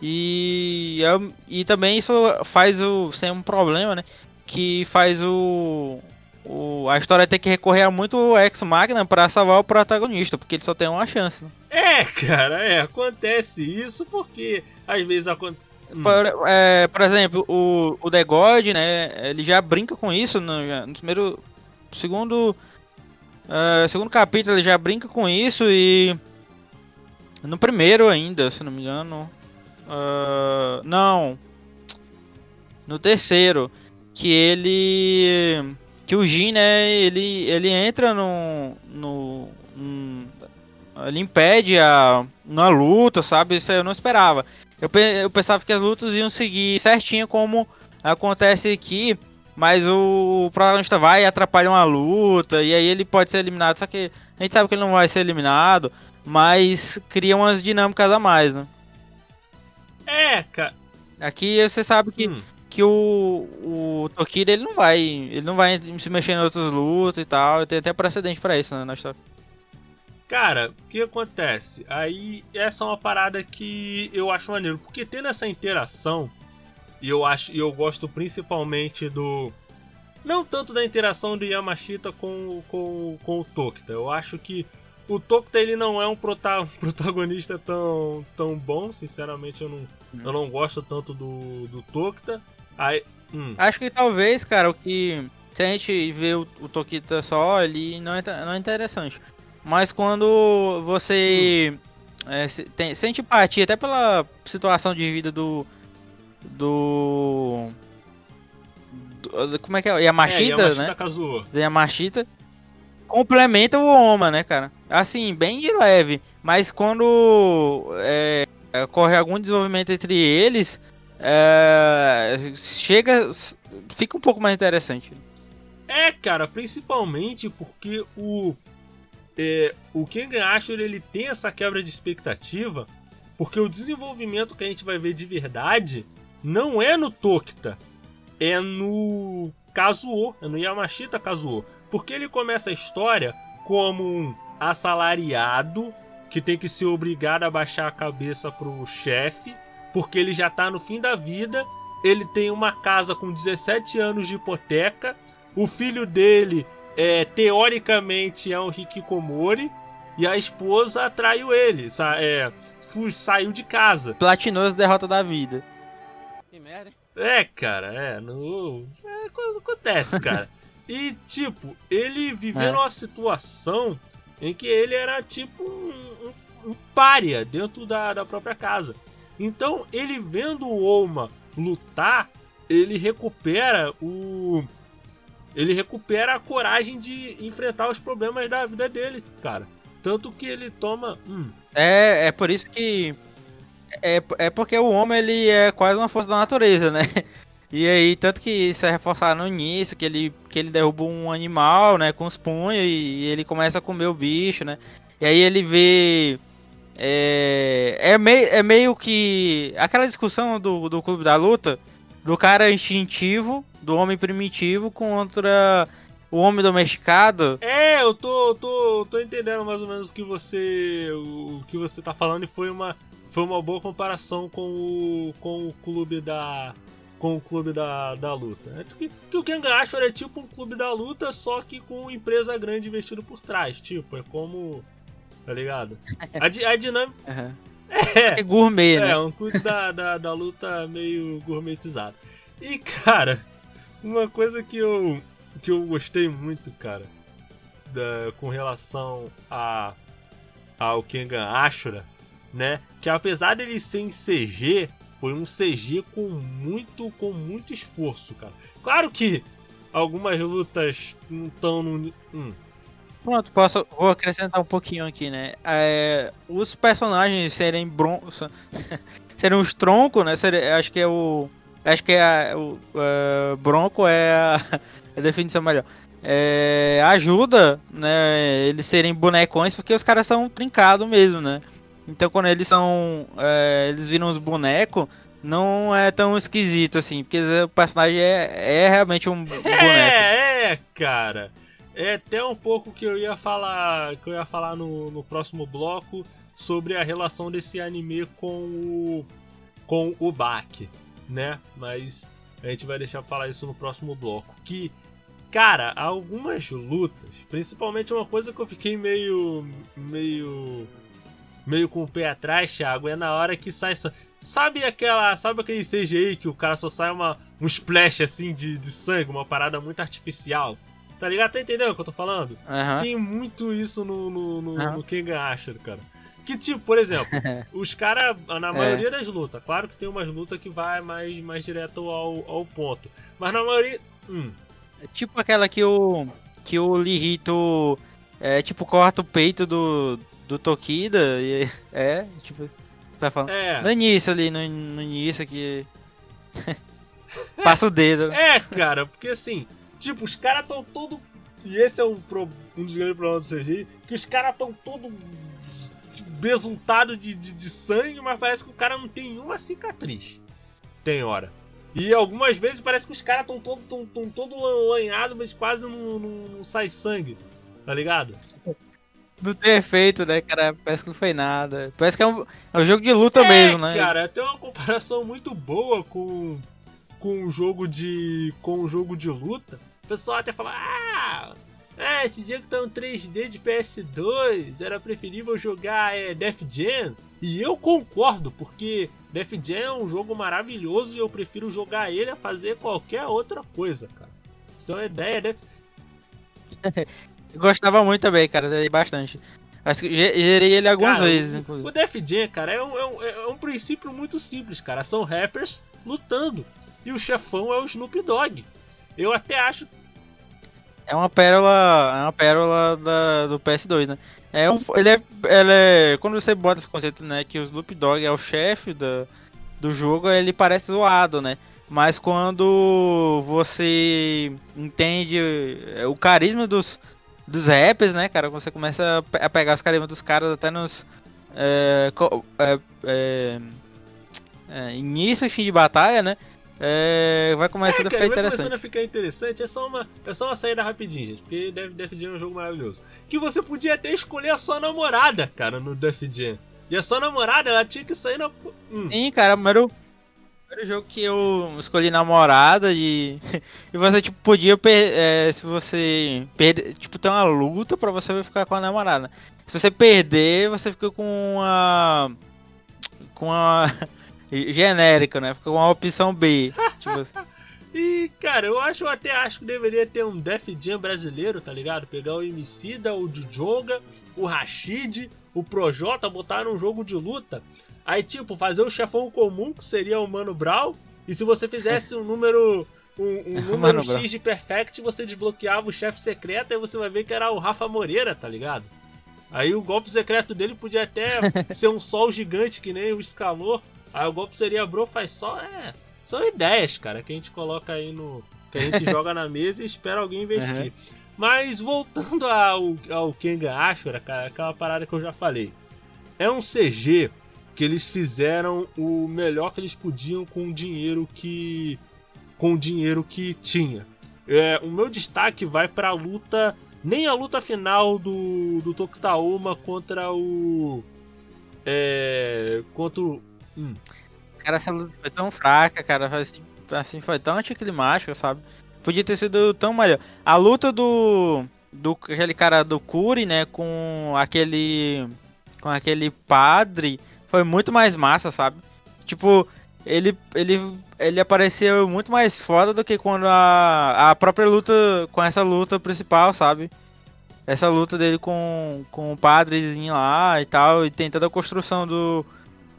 E, é, e também isso faz o sem um problema, né? Que faz o, o a história ter que recorrer a muito ex máquina para salvar o protagonista, porque ele só tem uma chance. Né? É, cara, é, acontece isso porque às vezes acontece hum. por, é, por, exemplo, o, o The God, né? Ele já brinca com isso no, no primeiro. Segundo. Uh, segundo capítulo ele já brinca com isso e. No primeiro ainda, se não me engano. Uh, não. No terceiro. Que ele. Que o Jin, né? Ele, ele entra no. no um, ele impede a, uma luta, sabe? Isso eu não esperava. Eu, eu pensava que as lutas iam seguir certinho como acontece aqui. Mas o, protagonista vai e atrapalha uma luta. E aí ele pode ser eliminado. Só que a gente sabe que ele não vai ser eliminado. Mas cria umas dinâmicas a mais, né? É, cara. Aqui você sabe que, hum. que o, o ele não vai. Ele não vai se mexer em outras lutas e tal. Tem até precedente para isso né, na história. Cara, o que acontece? Aí essa é uma parada que eu acho maneiro. Porque tendo essa interação, e eu acho. eu gosto principalmente do. Não tanto da interação do Yamashita com, com, com o Tokita. Eu acho que o Tokta ele não é um prota- *laughs* protagonista tão, tão bom, sinceramente eu não, eu não gosto tanto do, do Tokta. Aí, hum, Acho que talvez, cara, o que. Se a gente vê o, o Tokita só, ele não é, não é interessante. Mas quando você é, se- tem, sente empatia, até pela situação de vida do. Do. do- como é que é? Yamashita, é, Yamashita né? Kazuo. do Yamashita complementa o Oma, né, cara? Assim, bem de leve. Mas quando é, ocorre algum desenvolvimento entre eles, é, chega. fica um pouco mais interessante. É, cara, principalmente porque o é, o Kengan Ashur ele tem essa quebra de expectativa, porque o desenvolvimento que a gente vai ver de verdade não é no Tokita, é no Kazuo, é no Yamashita Kazuo, porque ele começa a história como um assalariado que tem que ser obrigado a baixar a cabeça pro chefe, porque ele já tá no fim da vida, ele tem uma casa com 17 anos de hipoteca, o filho dele é teoricamente é um hikikomori e a esposa traiu ele, sa é, saiu de casa. Platinoso derrota da vida. Que merda, hein? É, cara, é, no, é, co- acontece, cara. *laughs* E tipo, ele viveu É. numa situação em que ele era tipo um, um, um pária dentro da, da própria casa. Então, ele vendo o Oma lutar, ele recupera o ele recupera a coragem de enfrentar os problemas da vida dele, cara. Tanto que ele toma. Hum, É, é por isso que. É, é porque o homem ele é quase uma força da natureza, né? E aí, tanto que isso é reforçado no início, que ele, que ele derruba um animal, né, com os punhos, e ele começa a comer o bicho, né? E aí ele vê. É, é, meio, é meio que. Aquela discussão do, do clube da luta, do cara instintivo, do homem primitivo contra o homem domesticado. É, eu tô, tô, tô entendendo mais ou menos o que você o que você tá falando e foi uma foi uma boa comparação com o com o clube da com o clube da, da luta. É que, que o Kengan Ashur é tipo um clube da luta, só que com empresa grande investido por trás, tipo, é como tá ligado? A, di- a dinâmica *laughs* É gourmet, né? é, um clube da, da, da luta meio gourmetizado. E, cara, uma coisa que eu, que eu gostei muito, cara, da, com relação a, ao Kengan Ashura, né? Que apesar dele ser em CG, foi um CG com muito, com muito esforço, cara. Claro que algumas lutas não estão no. Hum, Pronto, posso, vou acrescentar um pouquinho aqui, né? É, os personagens serem bron *laughs* serem os troncos, né? Acho que é o. Acho que é a- o é, bronco é a, *laughs* a definição melhor. É, ajuda, né? Eles serem bonecões porque os caras são trincados mesmo, né? Então quando eles são. é, eles viram os bonecos, não é tão esquisito assim, porque o personagem é, é realmente um *laughs* boneco. É, é, cara. É até um pouco que eu ia falar, que eu ia falar no, no próximo bloco sobre a relação desse anime com o com o Baki, né? Mas a gente vai deixar falar isso no próximo bloco. Que, cara, algumas lutas, principalmente uma coisa que eu fiquei meio meio meio com o pé atrás, Thiago, é na hora que sai sa- Sabe aquela, sabe aquele CGI que o cara só sai uma um splash assim de, de sangue, uma parada muito artificial? Tá ligado? Tá entendendo o que eu tô falando? Aham. Tem muito isso no, no, no, Aham. no Kengan Ashur, cara. Que tipo, por exemplo, *laughs* os caras, na maioria das lutas, claro que tem umas lutas que vai mais, mais direto ao, ao ponto. Mas na maioria. Hum, É tipo aquela que o. Que o Lirito. É, tipo, corta o peito do. Do Tokida. E, *laughs* é, tipo. Tá falando. é. No início ali, no, no início que. *laughs* Passa o dedo. É, cara, porque assim, tipo, os caras tão todo. E esse é um, pro- um dos grandes problemas do CGI, que os caras tão todo besuntado de, de, de sangue, mas parece que o cara não tem uma cicatriz. Tem hora. E algumas vezes parece que os caras tão todo, tão, tão todo lanhado, mas quase não, não, não sai sangue. Tá ligado? Não tem efeito, né, cara? Parece que não foi nada. Parece que é um, é um jogo de luta é, mesmo, né? Cara, tem uma comparação muito boa com com o jogo de com o jogo de luta. O pessoal até fala: "Ah, Ah, esse jogo tá um 3D de PS2, era preferível jogar é, Def Jam. E eu concordo, porque Def Jam é um jogo maravilhoso e eu prefiro jogar ele a fazer qualquer outra coisa, cara. Então a ideia, né? *laughs* Gostava muito também, cara, zerei bastante. Acho que ge- Zerei ele algumas Cara, vezes, inclusive. o Def Jam, cara, é um, é, um, é um princípio muito simples, cara. São rappers lutando. E o chefão é o Snoop Dogg. Eu até acho. É uma pérola. É uma pérola da, do PS2, né? É um, ele, é, ele é. Quando você bota esse conceito, né? Que o Snoop Dogg é o chefe da, do jogo, ele parece zoado, né? Mas quando você entende é, o carisma dos, dos rappers, né, cara? Você começa a pe- a pegar os carismas dos caras até nos. É, é, é, é, início e fim de batalha, né? É, vai começando É, a cara, ficar vai interessante. começando a ficar interessante. É só uma, é só uma saída rapidinha, gente. Porque Def, Def Jam é um jogo maravilhoso. Que você podia até escolher a sua namorada, cara, no Def Jam. E a sua namorada, ela tinha que sair na. Hum. Sim, cara, o primeiro, primeiro jogo que eu escolhi namorada e, *laughs* e você tipo podia per- é, se você perder, tipo tem uma luta pra você ficar com a namorada. Se você perder, você fica com uma com uma *laughs* genérica, né? Fica com uma opção B. *laughs* tipo assim. E, cara, eu acho, eu até acho que deveria ter um Def Jam brasileiro, tá ligado? Pegar o Emicida, o Djonga, o Rashid, o Projota, botar num jogo de luta. Aí, tipo, fazer o chefão comum, que seria o Mano Brown. E se você fizesse um número. Um, um *laughs* número Mano X de Perfect, você desbloqueava o chefe secreto e você vai ver que era o Rafa Moreira, tá ligado? Aí o golpe secreto dele podia até *laughs* ser um sol gigante que nem o Escalor. Aí o golpe seria Bro faz só. É. São ideias, cara, que a gente coloca aí no. Que a gente *laughs* joga na mesa e espera alguém investir. Mas voltando ao, ao Kenga Ashura, cara, aquela parada que eu já falei. É um CG que eles fizeram o melhor que eles podiam com o dinheiro que. com o dinheiro que tinha. É, o meu destaque vai pra luta. Nem a luta final do, do Tokutaoma contra o. É. Contra o. Hum, Cara, essa luta foi tão fraca, cara, foi assim, assim, foi tão anticlimática, sabe? Podia ter sido tão melhor. A luta do do aquele cara do Curi, né, com aquele com aquele padre foi muito mais massa, sabe? Tipo, ele ele ele apareceu muito mais foda do que quando a a própria luta com essa luta principal, sabe? Essa luta dele com, com o padrezinho lá e tal, e tem toda a construção do,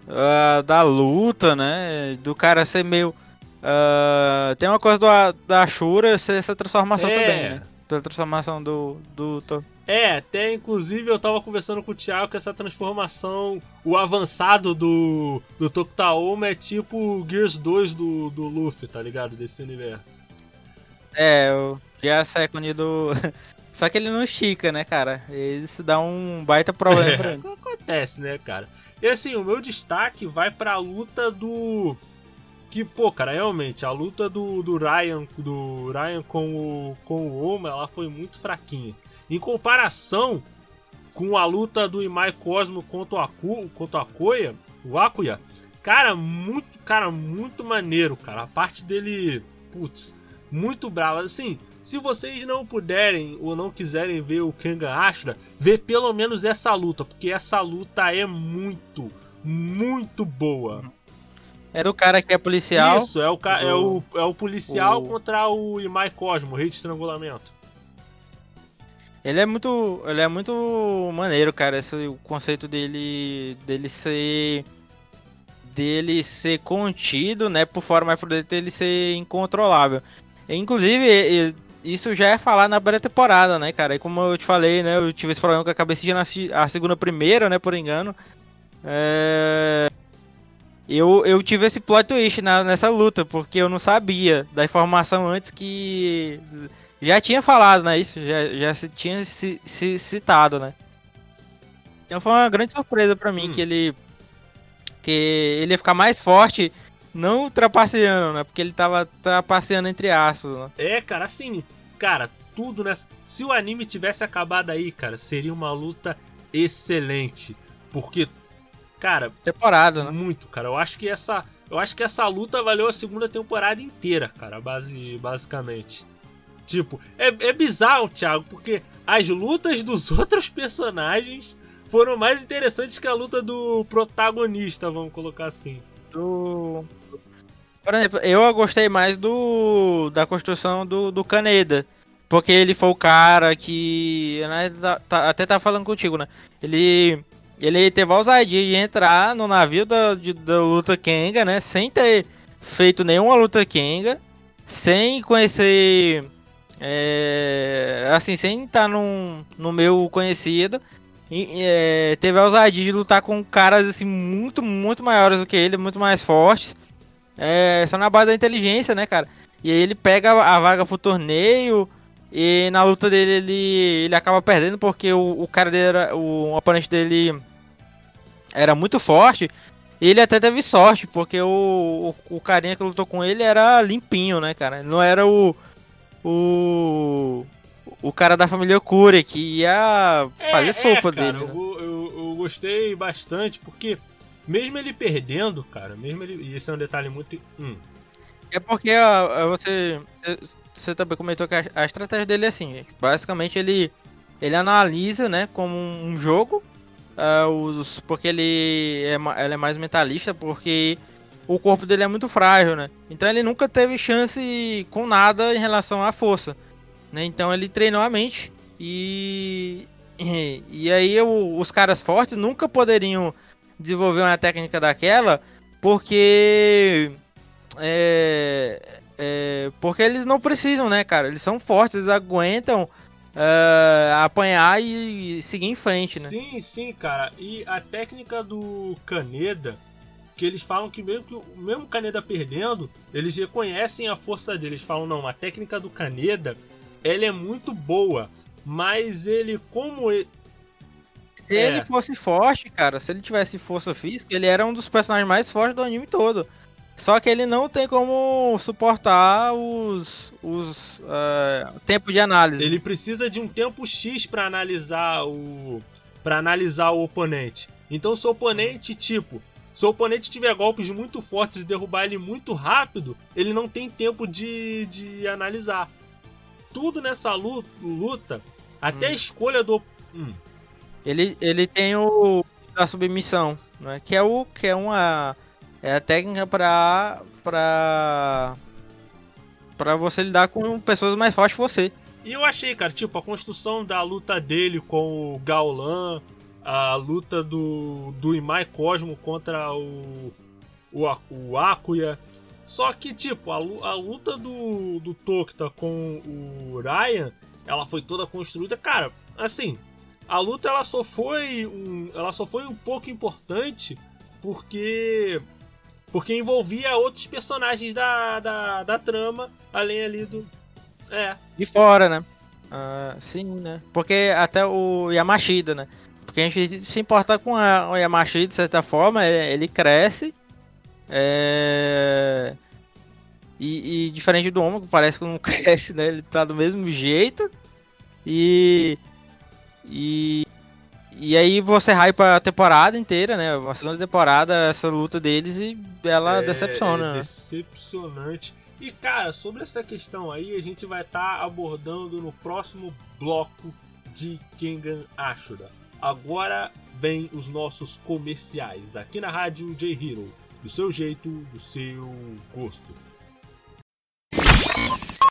ah, da luta, né? Do cara ser meio. ah, tem uma coisa do, da Ashura ser essa transformação É. também, né? Pela transformação do. do É, até inclusive eu tava conversando com o Thiago que essa transformação, o avançado do, do Tokutaoma é tipo o Gears 2 do, do Luffy, tá ligado? Desse universo. É, o Gear Second do. *laughs* Só que ele não estica, né, cara? Isso dá um baita problema pra *laughs* É, ele. acontece, né, cara? E assim, o meu destaque vai pra luta do. Que, pô, cara, realmente, a luta do, do Ryan do Ryan com o, com o Oma, ela foi muito fraquinha. Em comparação com a luta do Imai Cosmo contra o, Aku, contra o Akoya, o Akuya, cara, muito, cara, muito maneiro, cara. A parte dele, putz, muito brava. Assim, se vocês não puderem ou não quiserem ver o Kengan Ashura, vê pelo menos essa luta, porque essa luta é muito, muito boa. É do cara que é policial. Isso, é o, é do- o, é o policial o- contra o Imai Cosmo, o rei de estrangulamento. Ele é muito. Ele é muito maneiro, cara. Esse o conceito dele. dele ser. dele ser contido, né? Por por dentro ele ser incontrolável. Inclusive, isso já é falar na primeira temporada, né, cara? E como eu te falei, né? Eu tive esse problema com a cabeça na a segunda primeira, né? Por engano. É. Eu, eu tive esse plot twist na- nessa luta, porque eu não sabia da informação antes que já tinha falado, né? Isso, já, já se tinha se, se citado, né? Então foi uma grande surpresa pra mim Hum. que ele. Que ele ia ficar mais forte, não trapaceando, né? Porque ele tava trapaceando entre aspas, né? É, cara, assim, cara, tudo nessa. Se o anime tivesse acabado aí, cara, seria uma luta excelente. Porque, cara, Temporada, né? muito, cara. Eu acho que essa. Eu acho que essa luta valeu a segunda temporada inteira, cara, base, basicamente. Tipo, é, é bizarro, Thiago, porque as lutas dos *laughs* outros personagens foram mais interessantes que a luta do protagonista, vamos colocar assim. Do. Por exemplo, eu gostei mais do. da construção do, do Caneda. Porque ele foi o cara que. Né, tá, tá, até tá falando contigo, né? Ele. Ele teve a ousadia de entrar no navio da, de, da luta Kenga, né? Sem ter feito nenhuma luta Kenga. Sem conhecer. É, assim, sem estar num, no meu conhecido. E, é, teve a ousadia de lutar com caras assim muito, muito maiores do que ele, muito mais fortes. É, só na base da inteligência, né, cara? E aí ele pega a vaga pro torneio. E na luta dele ele, ele acaba perdendo porque o, o cara dele era. O, oponente dele era muito forte. E ele até teve sorte, porque o, o, o, carinha que lutou com ele era limpinho, né, cara? Não era o. O. O cara da família Curia que ia fazer é, sopa é, cara, dele. Né? Eu, eu, eu, gostei bastante, porque mesmo ele perdendo, cara, mesmo ele. E esse é um detalhe muito. Hum. É porque a, você você também comentou que a, a estratégia dele é assim, gente. Basicamente ele ele analisa, né, como um jogo, uh, os, porque ele é, ele é mais mentalista, porque o corpo dele é muito frágil, né? Então ele nunca teve chance com nada em relação à força, né? Então ele treinou a mente e *laughs* e, aí os caras fortes nunca poderiam desenvolver uma técnica daquela, porque é, é, porque eles não precisam, né, cara? Eles são fortes, eles aguentam uh, apanhar e seguir em frente, né? Sim, sim, cara. E a técnica do Caneda, que eles falam que mesmo que o mesmo Caneda perdendo, eles reconhecem a força dele. Eles falam, não, a técnica do Caneda, ela é muito boa, mas ele, como ele, se é. ele fosse forte, cara, se ele tivesse força física, ele era um dos personagens mais fortes do anime todo. Só que ele não tem como suportar os, os uh, tempo de análise. Ele precisa de um tempo X para analisar o para analisar o oponente. Então se o oponente, tipo, se o oponente tiver golpes muito fortes e derrubar ele muito rápido, ele não tem tempo de, de analisar. Tudo nessa luta, até hum. a escolha do hum. Ele, ele tem o da submissão, né? Que é o que é uma é a técnica pra. pra. pra você lidar com pessoas mais fortes que você. E eu achei, cara, tipo, a construção da luta dele com o Gaolan, a luta do, do Imai Cosmo contra o, o, o Akuya. Só que, tipo, a, a luta do, do Tokita com o Ryan, ela foi toda construída. Cara, assim, a luta ela só foi um, ela só foi um pouco importante porque porque envolvia outros personagens da, da, da trama, além ali do. É. De fora, né? Uh, sim, né? Porque até o Yamashita, né? Porque a gente se importa com a, o Yamashita de certa forma, é, ele cresce. É... E, e, diferente do homem, que parece que não *laughs* cresce, né? Ele tá do mesmo jeito. E. E e aí você hypa a temporada inteira, né? A segunda temporada, essa luta deles e ela é, decepciona. É decepcionante. E cara, sobre essa questão aí, a gente vai estar tá abordando no próximo bloco de Kengan Ashura. Agora vem os nossos comerciais aqui na rádio J Hero. Do seu jeito, do seu gosto.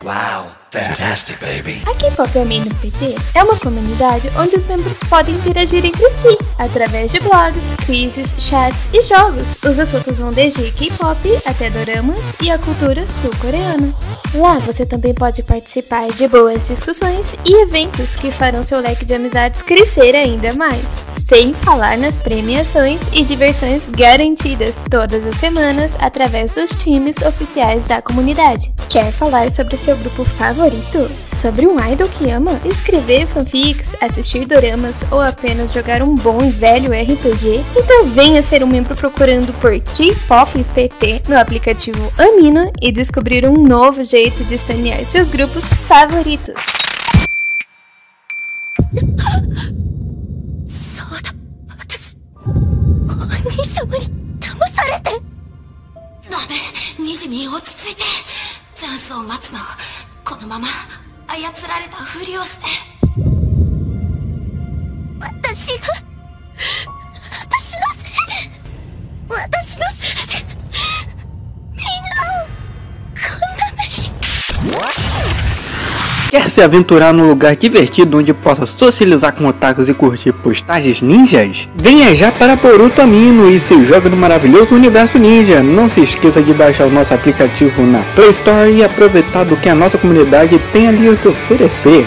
Wow, fantastic, baby. A K-Pop Army no PT é uma comunidade onde os membros podem interagir entre si, através de blogs, quizzes, chats e jogos. Os assuntos vão desde K-pop até doramas e a cultura sul-coreana. Lá você também pode participar de boas discussões e eventos que farão seu leque de amizades crescer ainda mais. Sem falar nas premiações e diversões garantidas todas as semanas através dos times oficiais da comunidade. Quer falar sobre seu grupo favorito? Sobre um idol que ama? Escrever fanfics, assistir doramas ou apenas jogar um bom velho RPG? Então venha ser um membro procurando por K-Pop PT no aplicativo Amino e descobrir um novo jeito de estanear seus grupos favoritos. Sim. 私お兄様に騙されてダメニジミン落ち着いてチャンスを待つのこのまま 操られたふりをして私が私のせいで私のせいでみんなをこんな目に Quer se aventurar num lugar divertido onde possa socializar com otakus e curtir postagens ninjas? Venha já para Boruto Amino e se joga no maravilhoso universo ninja. Não se esqueça de baixar o nosso aplicativo na Play Store e aproveitar do que a nossa comunidade tem ali o que oferecer.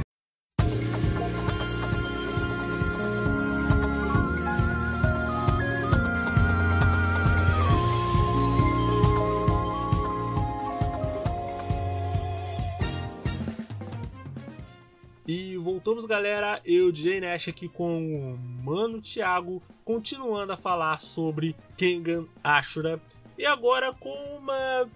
Voltamos, galera. Eu, DJ Nash, aqui com o Mano Thiago, continuando a falar sobre Kengan Ashura. E agora com uma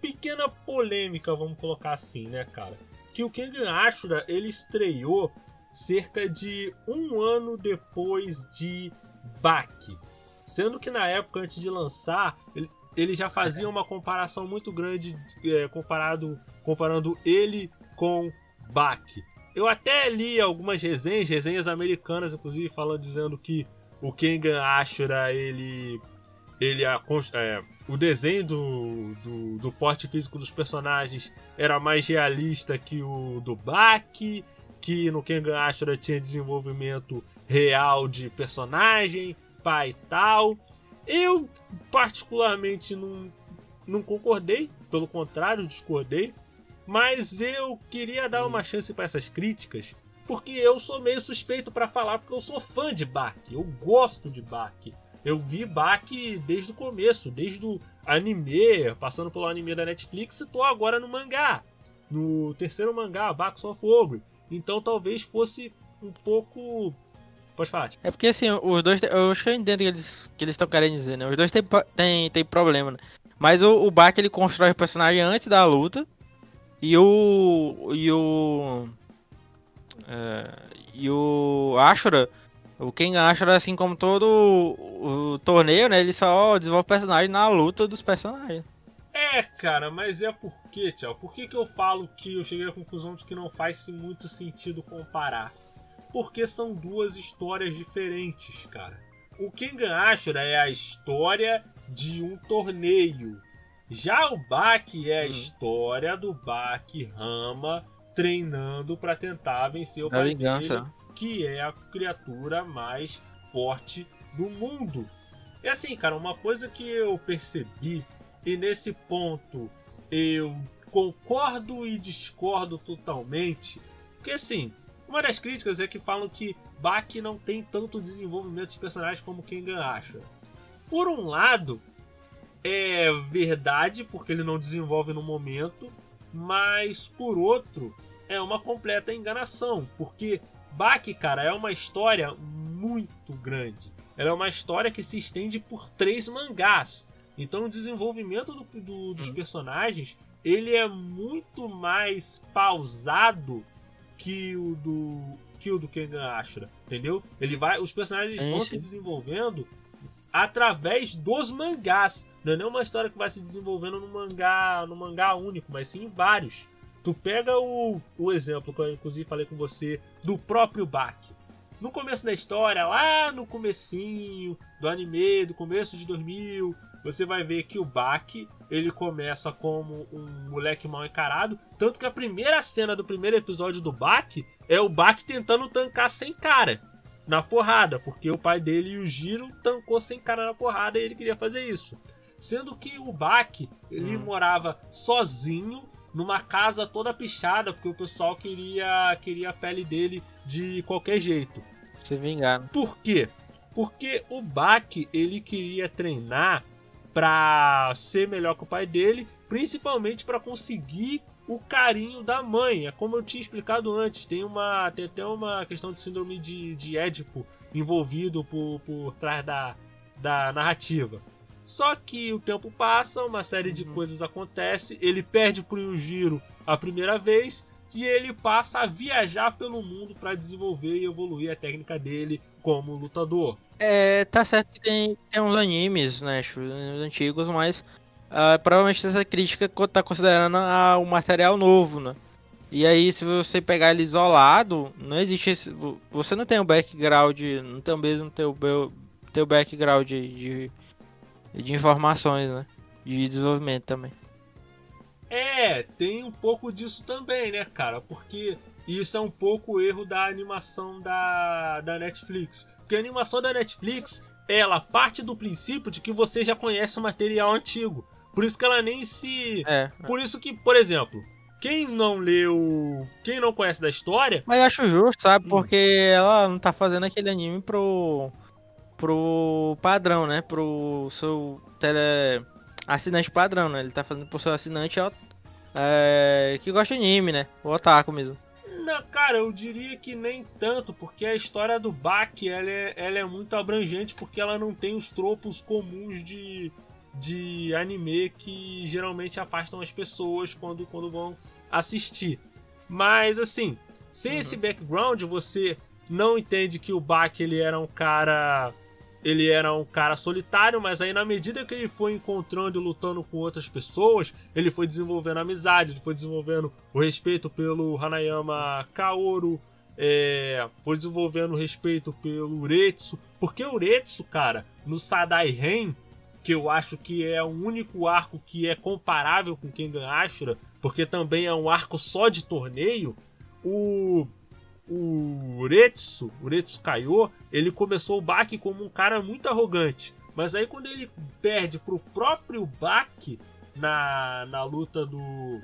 pequena polêmica, vamos colocar assim, né, cara? Que o Kengan Ashura ele estreou cerca de um ano depois de Baki. Sendo que na época, antes de lançar, ele, já fazia uma comparação muito grande é, comparado, comparando ele com Baki. Eu até li algumas resenhas, resenhas americanas, inclusive, falando dizendo que o Kengan Ashura, ele. ele a, é, o desenho do, do, do, porte físico dos personagens era mais realista que o do Baki, que no Kengan Ashura tinha desenvolvimento real de personagem, pai e tal. Eu, particularmente, não, não concordei, pelo contrário, discordei. Mas eu queria dar uma chance para essas críticas, porque eu sou meio suspeito para falar, porque eu sou fã de Baki, eu gosto de Baki. Eu vi Baki desde o começo, desde o anime, passando pelo anime da Netflix, e tô agora no mangá. No terceiro mangá, Baki of Ogre. Então talvez fosse um pouco. Pode falar. É porque assim, os dois. Eu acho que eu entendo que eles que eles estão querendo dizer, né? Os dois tem, tem, tem problema, né? Mas o, o Baki ele constrói o personagem antes da luta. E o. E o. É, e o Ashura. O Kengan Ashura, assim como todo o, o torneio, né? Ele só desenvolve personagem na luta dos personagens. É, cara, mas é porque, tchau. Por que, que eu falo que eu cheguei à conclusão de que não faz muito sentido comparar? Porque são duas histórias diferentes, cara. O Kengan Ashura é a história de um torneio já o Baki é a hum. história do Baki Rama treinando para tentar vencer o pai vingança. dele, que é a criatura mais forte do mundo. E assim, cara, uma coisa que eu percebi, e nesse ponto eu concordo e discordo totalmente, porque assim, uma das críticas é que falam que Baki não tem tanto desenvolvimento de personagens como Kengan acha. Por um lado, é verdade, porque ele não desenvolve no momento, mas por outro, é uma completa enganação, porque Baki, cara, é uma história muito grande. Ela é uma história que se estende por três mangás. Então o desenvolvimento do, do, dos hum. personagens ele é muito mais pausado que o do que o do Kengan Ashura, entendeu? Ele vai, os personagens é vão se desenvolvendo através dos mangás. Não é nem uma história que vai se desenvolvendo no mangá, no mangá único, mas sim em vários. Tu pega o, o exemplo que eu inclusive falei com você do próprio Baki. No começo da história, lá no comecinho do anime, do começo de 2000, você vai ver que o Baki, ele começa como um moleque mal encarado, tanto que a primeira cena do primeiro episódio do Baki é o Baki tentando tancar sem cara na porrada, porque o pai dele e o Giro tancou sem cara na porrada e ele queria fazer isso. Sendo que o Baki, ele hum. morava sozinho numa casa toda pichada, porque o pessoal queria queria a pele dele de qualquer jeito. Se vingar. Por quê? Porque o Baki, ele queria treinar para ser melhor que o pai dele, principalmente para conseguir o carinho da mãe. É como eu tinha explicado antes, tem uma tem até uma questão de síndrome de, de Édipo envolvido por, por trás da, da narrativa. Só que o tempo passa, uma série de uhum. coisas acontece, ele perde pro Yujiro a primeira vez e ele passa a viajar pelo mundo para desenvolver e evoluir a técnica dele como lutador. É, tá certo que tem, tem uns animes, né, antigos, mas uh, provavelmente essa crítica tá considerando uh, o material novo, né? E aí, se você pegar ele isolado, não existe esse, Você não tem o background, não tem o mesmo teu, teu background de, de informações, né? De desenvolvimento também. É, tem um pouco disso também, né, cara? Porque isso é um pouco o erro da animação da, da Netflix. Porque a animação da Netflix, ela parte do princípio de que você já conhece o material antigo. Por isso que ela nem se. É. Por isso que, por exemplo, quem não leu. Quem não conhece da história. Mas eu acho justo, sabe? Hum. Porque ela não tá fazendo aquele anime pro. pro padrão, né? Pro seu tele assinante padrão, né? Ele tá fazendo por seu assinante é, que gosta de anime, né? O otaku mesmo. Não, cara, eu diria que nem tanto, porque a história do Baki ela é, ela é muito abrangente, porque ela não tem os tropos comuns de, de anime que geralmente afastam as pessoas quando, quando vão assistir. Mas assim, sem uhum. esse background, você não entende que o Baki ele era um cara ele era um cara solitário, mas aí na medida que ele foi encontrando e lutando com outras pessoas, ele foi desenvolvendo amizade, ele foi desenvolvendo o respeito pelo Hanayama Kaoru, é, foi desenvolvendo o respeito pelo Uretsu, porque o Uretsu, cara, no Sadai Ren, que eu acho que é o único arco que é comparável com Kengan Ashura, porque também é um arco só de torneio, o o Uretsu, Uretsu Kaiô, ele começou o Baki como um cara muito arrogante. Mas aí quando ele perde pro próprio Baki na, na luta do.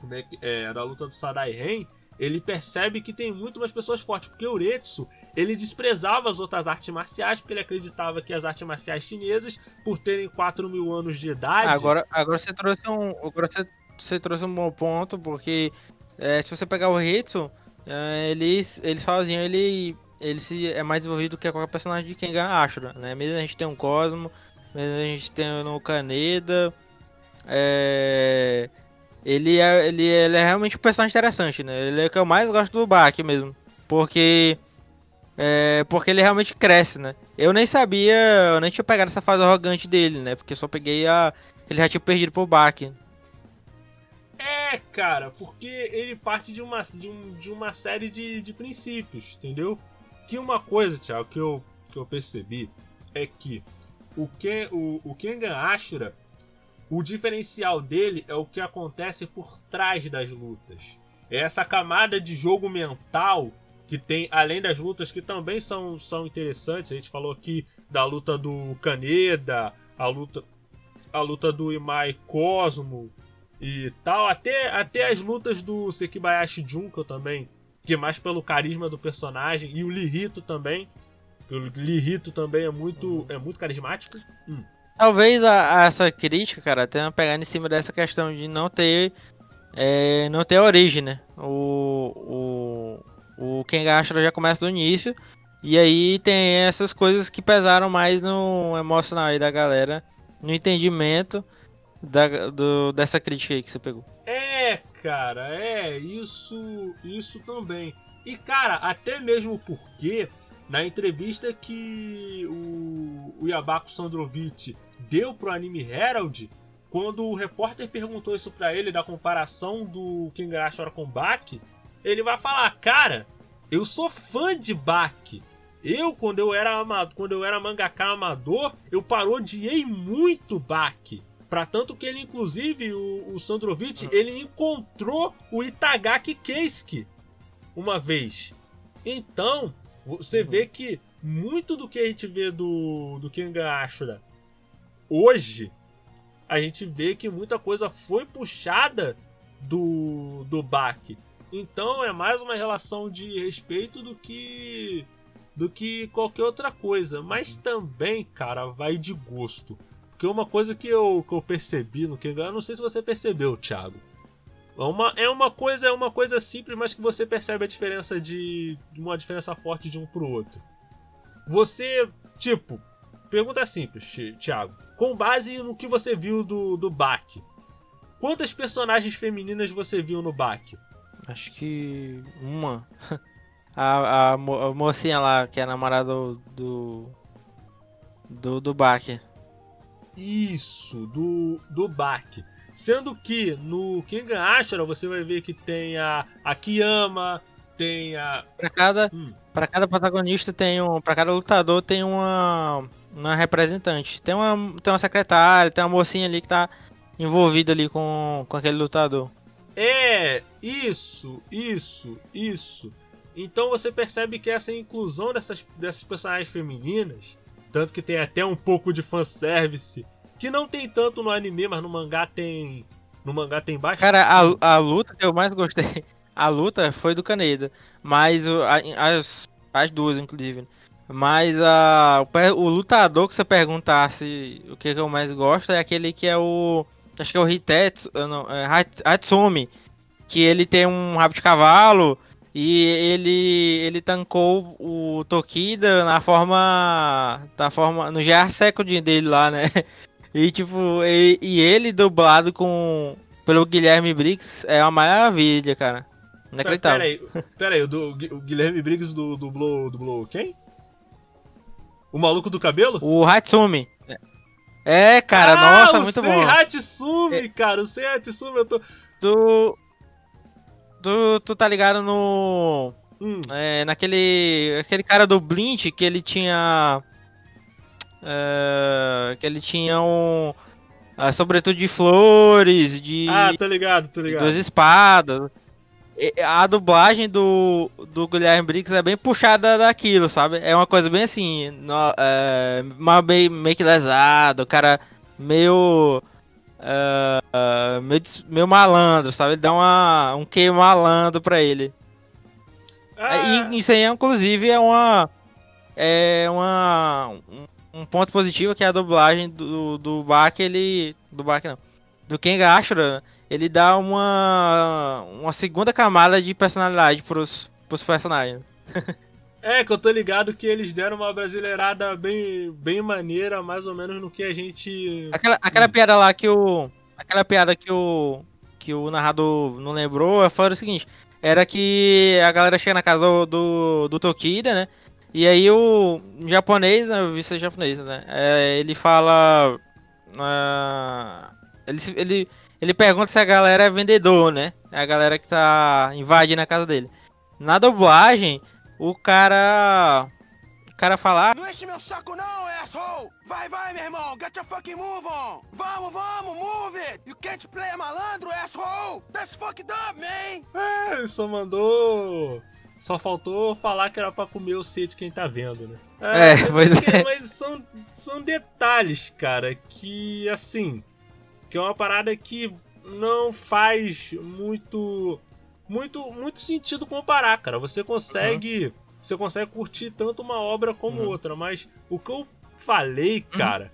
Como é que. É, na luta do Sadai Ren, ele percebe que tem muito mais pessoas fortes. Porque o Uretsu, ele desprezava as outras artes marciais, porque ele acreditava que as artes marciais chinesas, por terem 4 mil anos de idade. Agora, agora você trouxe um. Agora você, você trouxe um bom ponto, porque é, se você pegar o Uretsu, é, ele, ele sozinho, ele, ele se, é mais envolvido que qualquer personagem de Kengan Ashura, né? Mesmo a gente tem um Cosmo, mesmo a gente tem o Kaneda, é, ele, é, ele, ele é realmente um personagem interessante, né? Ele é o que eu mais gosto do Baki mesmo, porque... É, porque ele realmente cresce, né? Eu nem sabia, eu nem tinha pegado essa fase arrogante dele, né? Porque eu só peguei a. Ele já tinha perdido pro Baki. É, cara, porque ele parte de uma, de, um, de uma série de, de princípios, entendeu? Que uma coisa, Thiago, que eu, que eu percebi é que o, Ken, o, o Kengan Ashura, o diferencial dele é o que acontece por trás das lutas. É essa camada de jogo mental que tem, além das lutas que também são, são interessantes. A gente falou aqui da luta do Kaneda, a luta, a luta do Imai Cosmo, e tal. Até, até as lutas do Sekibayashi Junko também, que é mais pelo carisma do personagem. E o Lirito também. O Lirito também é muito, é muito carismático. Hum. Talvez a, a essa crítica, cara, tenha pegado em cima dessa questão de não ter. É, não ter origem, né? O, o, o Kengashira já começa do início. E aí tem essas coisas que pesaram mais no emocional aí da galera. No entendimento da, do, dessa crítica aí que você pegou. É, cara, é, isso, isso também. E, cara, até mesmo porque na entrevista que o, o Yabaku Sandrovich deu pro Anime Herald, quando o repórter perguntou isso pra ele da comparação do Kingashora com Baki, ele vai falar, cara, eu sou fã de Baki. Eu, quando eu era quando eu era mangaka amador, eu parodiei muito Baki. Para tanto que ele, inclusive, o, o Sandrovich, ah. ele encontrou o Itagaki Keisuke uma vez. Então, você uhum. vê que muito do que a gente vê do, do Kengan Ashura hoje, a gente vê que muita coisa foi puxada do, do Baki. Então é mais uma relação de respeito do que do que qualquer outra coisa. Mas também, cara, vai de gosto. Porque uma coisa que eu, que eu percebi no Kengan, eu não sei se você percebeu, Thiago. É uma, é uma coisa é uma coisa simples, mas que você percebe a diferença de uma diferença forte de um pro outro. Você, tipo, pergunta simples, Thiago. Com base no que você viu do do Bak, Quantas personagens femininas você viu no Baki? Acho que uma. *laughs* A, a, mo- a mocinha lá, que é a namorada do. do. do, do. Isso, do, do Baki. Sendo que no Kengan Ashura você vai ver que tem a, a Kiyama, tem a. Pra cada, Hum. pra cada protagonista tem um. Pra cada lutador tem uma. Uma representante. Tem uma, tem uma secretária, tem uma mocinha ali que tá envolvida ali com, com aquele lutador. É, isso, isso, isso. Então você percebe que essa inclusão dessas, dessas personagens femininas, tanto que tem até um pouco de fanservice, que não tem tanto no anime, mas no mangá tem. No mangá tem bastante. Cara, a, a luta que eu mais gostei, *laughs* a luta foi do Kaneda. Mas as, as duas, inclusive. Mas a, o, o lutador que você perguntasse o que, que eu mais gosto é aquele que é o. Acho que é o Hitetsu, não, é Hats- Hatsumi. Que ele tem um rabo de cavalo e ele ele tancou o Tokida na forma. Da forma. No GR Second dele lá, né? *laughs* E tipo, e, e ele dublado com. pelo Guilherme Briggs é uma maravilha, cara. Inacreditável. Pera aí, pera aí, o, do, o Guilherme Briggs do, dublou, dublou quem? O maluco do cabelo? O Hatsumi. É, cara, ah, nossa, o muito Sei bom. É. Hatsumi, cara, o Sei Hatsumi eu tô. Tu. Tu, tu tá ligado no. Hum, É, naquele. Aquele cara do Blint que ele tinha. É, que ele tinha um. ah, sobretudo de flores, de. Ah, tô ligado, tô ligado. duas espadas. A dublagem do, do Guilherme Briggs é bem puxada daquilo, sabe? É uma coisa bem assim, no, é, uma meio, meio que lesado, o cara meio. é, meio, meio malandro, sabe? Ele dá uma, um que malandro pra ele. Ah, E isso aí, inclusive, é uma. É uma. Um, ponto positivo que é a dublagem do, do Bak, ele. Do Bak não. Do Kenga Ashura, ele dá uma. Uma segunda camada de personalidade pros, pros personagens. É, que eu tô ligado que eles deram uma brasileirada bem, bem maneira, mais ou menos no que a gente. Aquela, aquela piada lá que o. Aquela piada que o. Que o narrador não lembrou foi o seguinte. Era que a galera chega na casa do, do, do Tokida, né? E aí o japonês, né? Eu vi ser japonês, né? é, ele fala. ah, ele, se- ele, ele pergunta se a galera é vendedor, né? É a galera que tá invadindo a casa dele. Na dublagem, o cara. O cara fala. "Ah, Não enche meu saco não, asshole! Vai, vai, meu irmão! Get your fucking move on! Vamos, vamos, move it! You can't play malandro, asshole! That's fucked up, man! É, ele só mandou. Só faltou falar que era pra comer o C de quem tá vendo, né? É, pois porque- é. Mas são, são detalhes, cara, que assim. Que é uma parada que não faz muito. Muito, muito sentido comparar, cara. Você consegue. Você consegue curtir tanto uma obra como Uhum. outra, mas o que eu falei, cara,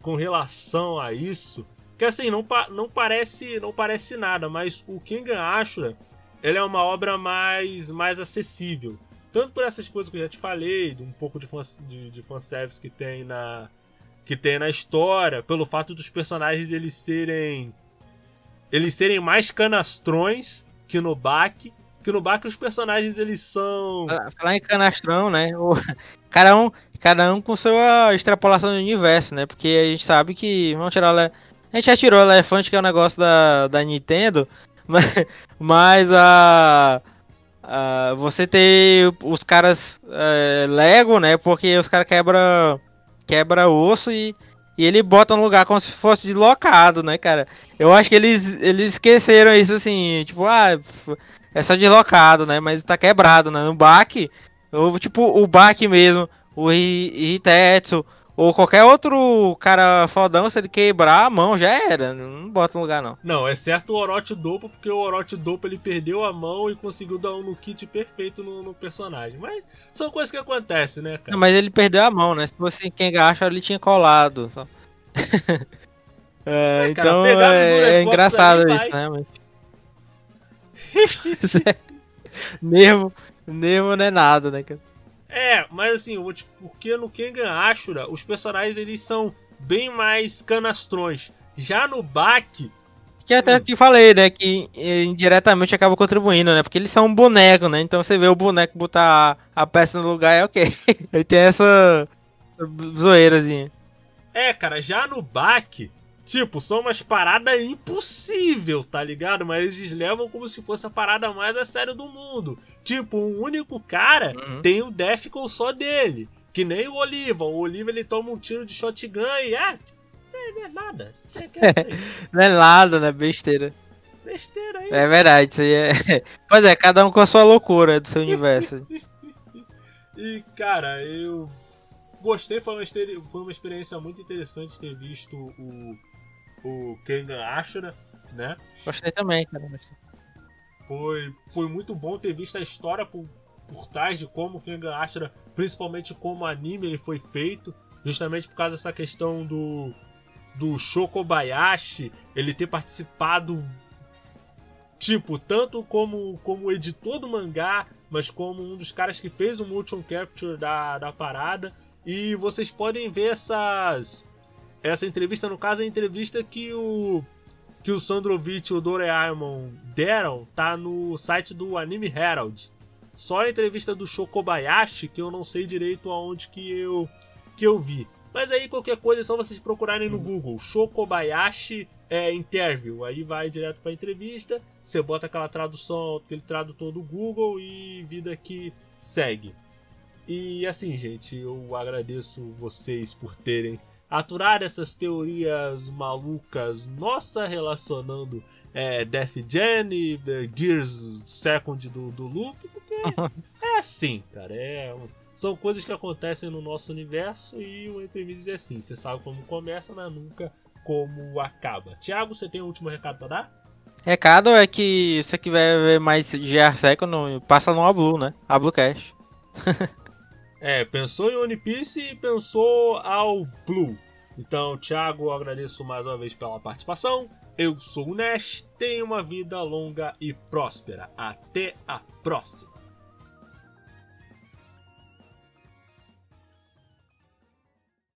com relação a isso, que assim, não, pa- não parece não parece nada, mas o Kengan Ashura, ele é uma obra mais, mais acessível. Tanto por essas coisas que eu já te falei, um pouco de, fan, de, de fanservice que tem na que tem na história, pelo fato dos personagens eles serem eles serem mais canastrões que no Baki, que no Baki os personagens eles são Fala- Falar em canastrão, né? O- cada, um, cada um com sua extrapolação do universo, né? Porque a gente sabe que. Vamos tirar A gente já tirou o elefante, que é um negócio da, da Nintendo. *laughs* Mas, mas a. você ter os caras é, Lego, né? Porque os caras quebra, quebra osso e, e ele bota no lugar como se fosse deslocado, né, cara? Eu acho que eles, eles esqueceram isso assim, tipo, ah, é só deslocado, né? Mas tá quebrado, né? No baque, ou tipo o baque mesmo, o Hi- Hitetsu, ou qualquer outro cara fodão, se ele quebrar a mão, já era. Não bota no lugar, não. Não, exceto o Orochi Dopo, porque o Orochi Dopo ele perdeu a mão e conseguiu dar um no kit perfeito no, no personagem. Mas são coisas que acontecem, né, cara? Não, mas ele perdeu a mão, né? Se fosse quem acha, ele tinha colado. *laughs* É, É, cara, então é, é engraçado ali, isso, né? Mas... *laughs* nervo, nervo não é nada, né, cara? É, mas assim, te- porque no Kengan Ashura, os personagens eles são bem mais canastrões. Já no Baki, que até que falei, né? Que eh, indiretamente acaba contribuindo, né? Porque eles são um boneco, né? Então você vê o boneco botar a, a peça no lugar é ok. *laughs* Ele tem essa, zoeirazinha. É, cara, já no baque, tipo, são umas paradas impossível, tá ligado? Mas eles levam como se fosse a parada mais a sério do mundo. Tipo, um único cara tem o Defcon só dele. Que nem o Oliva. O Oliva ele toma um tiro de shotgun e ah, isso aí não é nada. Isso aí é isso. *laughs* Não é nada, né? Besteira. Besteira aí. É verdade, isso aí é. *laughs* Pois é, cada um com a sua loucura do seu universo. *laughs* E, cara, eu gostei, foi uma, foi uma experiência muito interessante ter visto o, o Kengan Ashura, né? Gostei também, cara. gostei. Foi, foi muito bom ter visto a história por, por trás de como o Kengan Ashura, principalmente como anime ele foi feito, justamente por causa dessa questão do do Shokobayashi, ele ter participado tipo, tanto como como editor do mangá, mas como um dos caras que fez o motion capture da, da parada. E vocês podem ver essas essa entrevista, no caso, a entrevista que o que o Sandrovich e o Doraemon deram tá no site do Anime Herald. Só a entrevista do Shokobayashi que eu não sei direito aonde que eu que eu vi. Mas aí qualquer coisa é só vocês procurarem no Google Shokobayashi é, Interview. Aí vai direto pra entrevista, você bota aquela tradução, aquele tradutor do Google e vida que segue. E assim, gente, eu agradeço vocês por terem aturado essas teorias malucas, nossa, relacionando é, Death Gen e The Gears Second do, do Luffy, porque *laughs* é assim, cara, é, são coisas que acontecem no nosso universo e o Entre Mídias é assim, você sabe como começa, mas nunca como acaba. Thiago, você tem um último recado pra dar? Recado é que se você quiser ver mais GR Second, passa no Ablu, né? Ablucast. *laughs* É, pensou em One Piece e pensou ao Blue. Então, Thiago, agradeço mais uma vez pela participação. Eu sou o Nash, tenha uma vida longa e próspera. Até a próxima!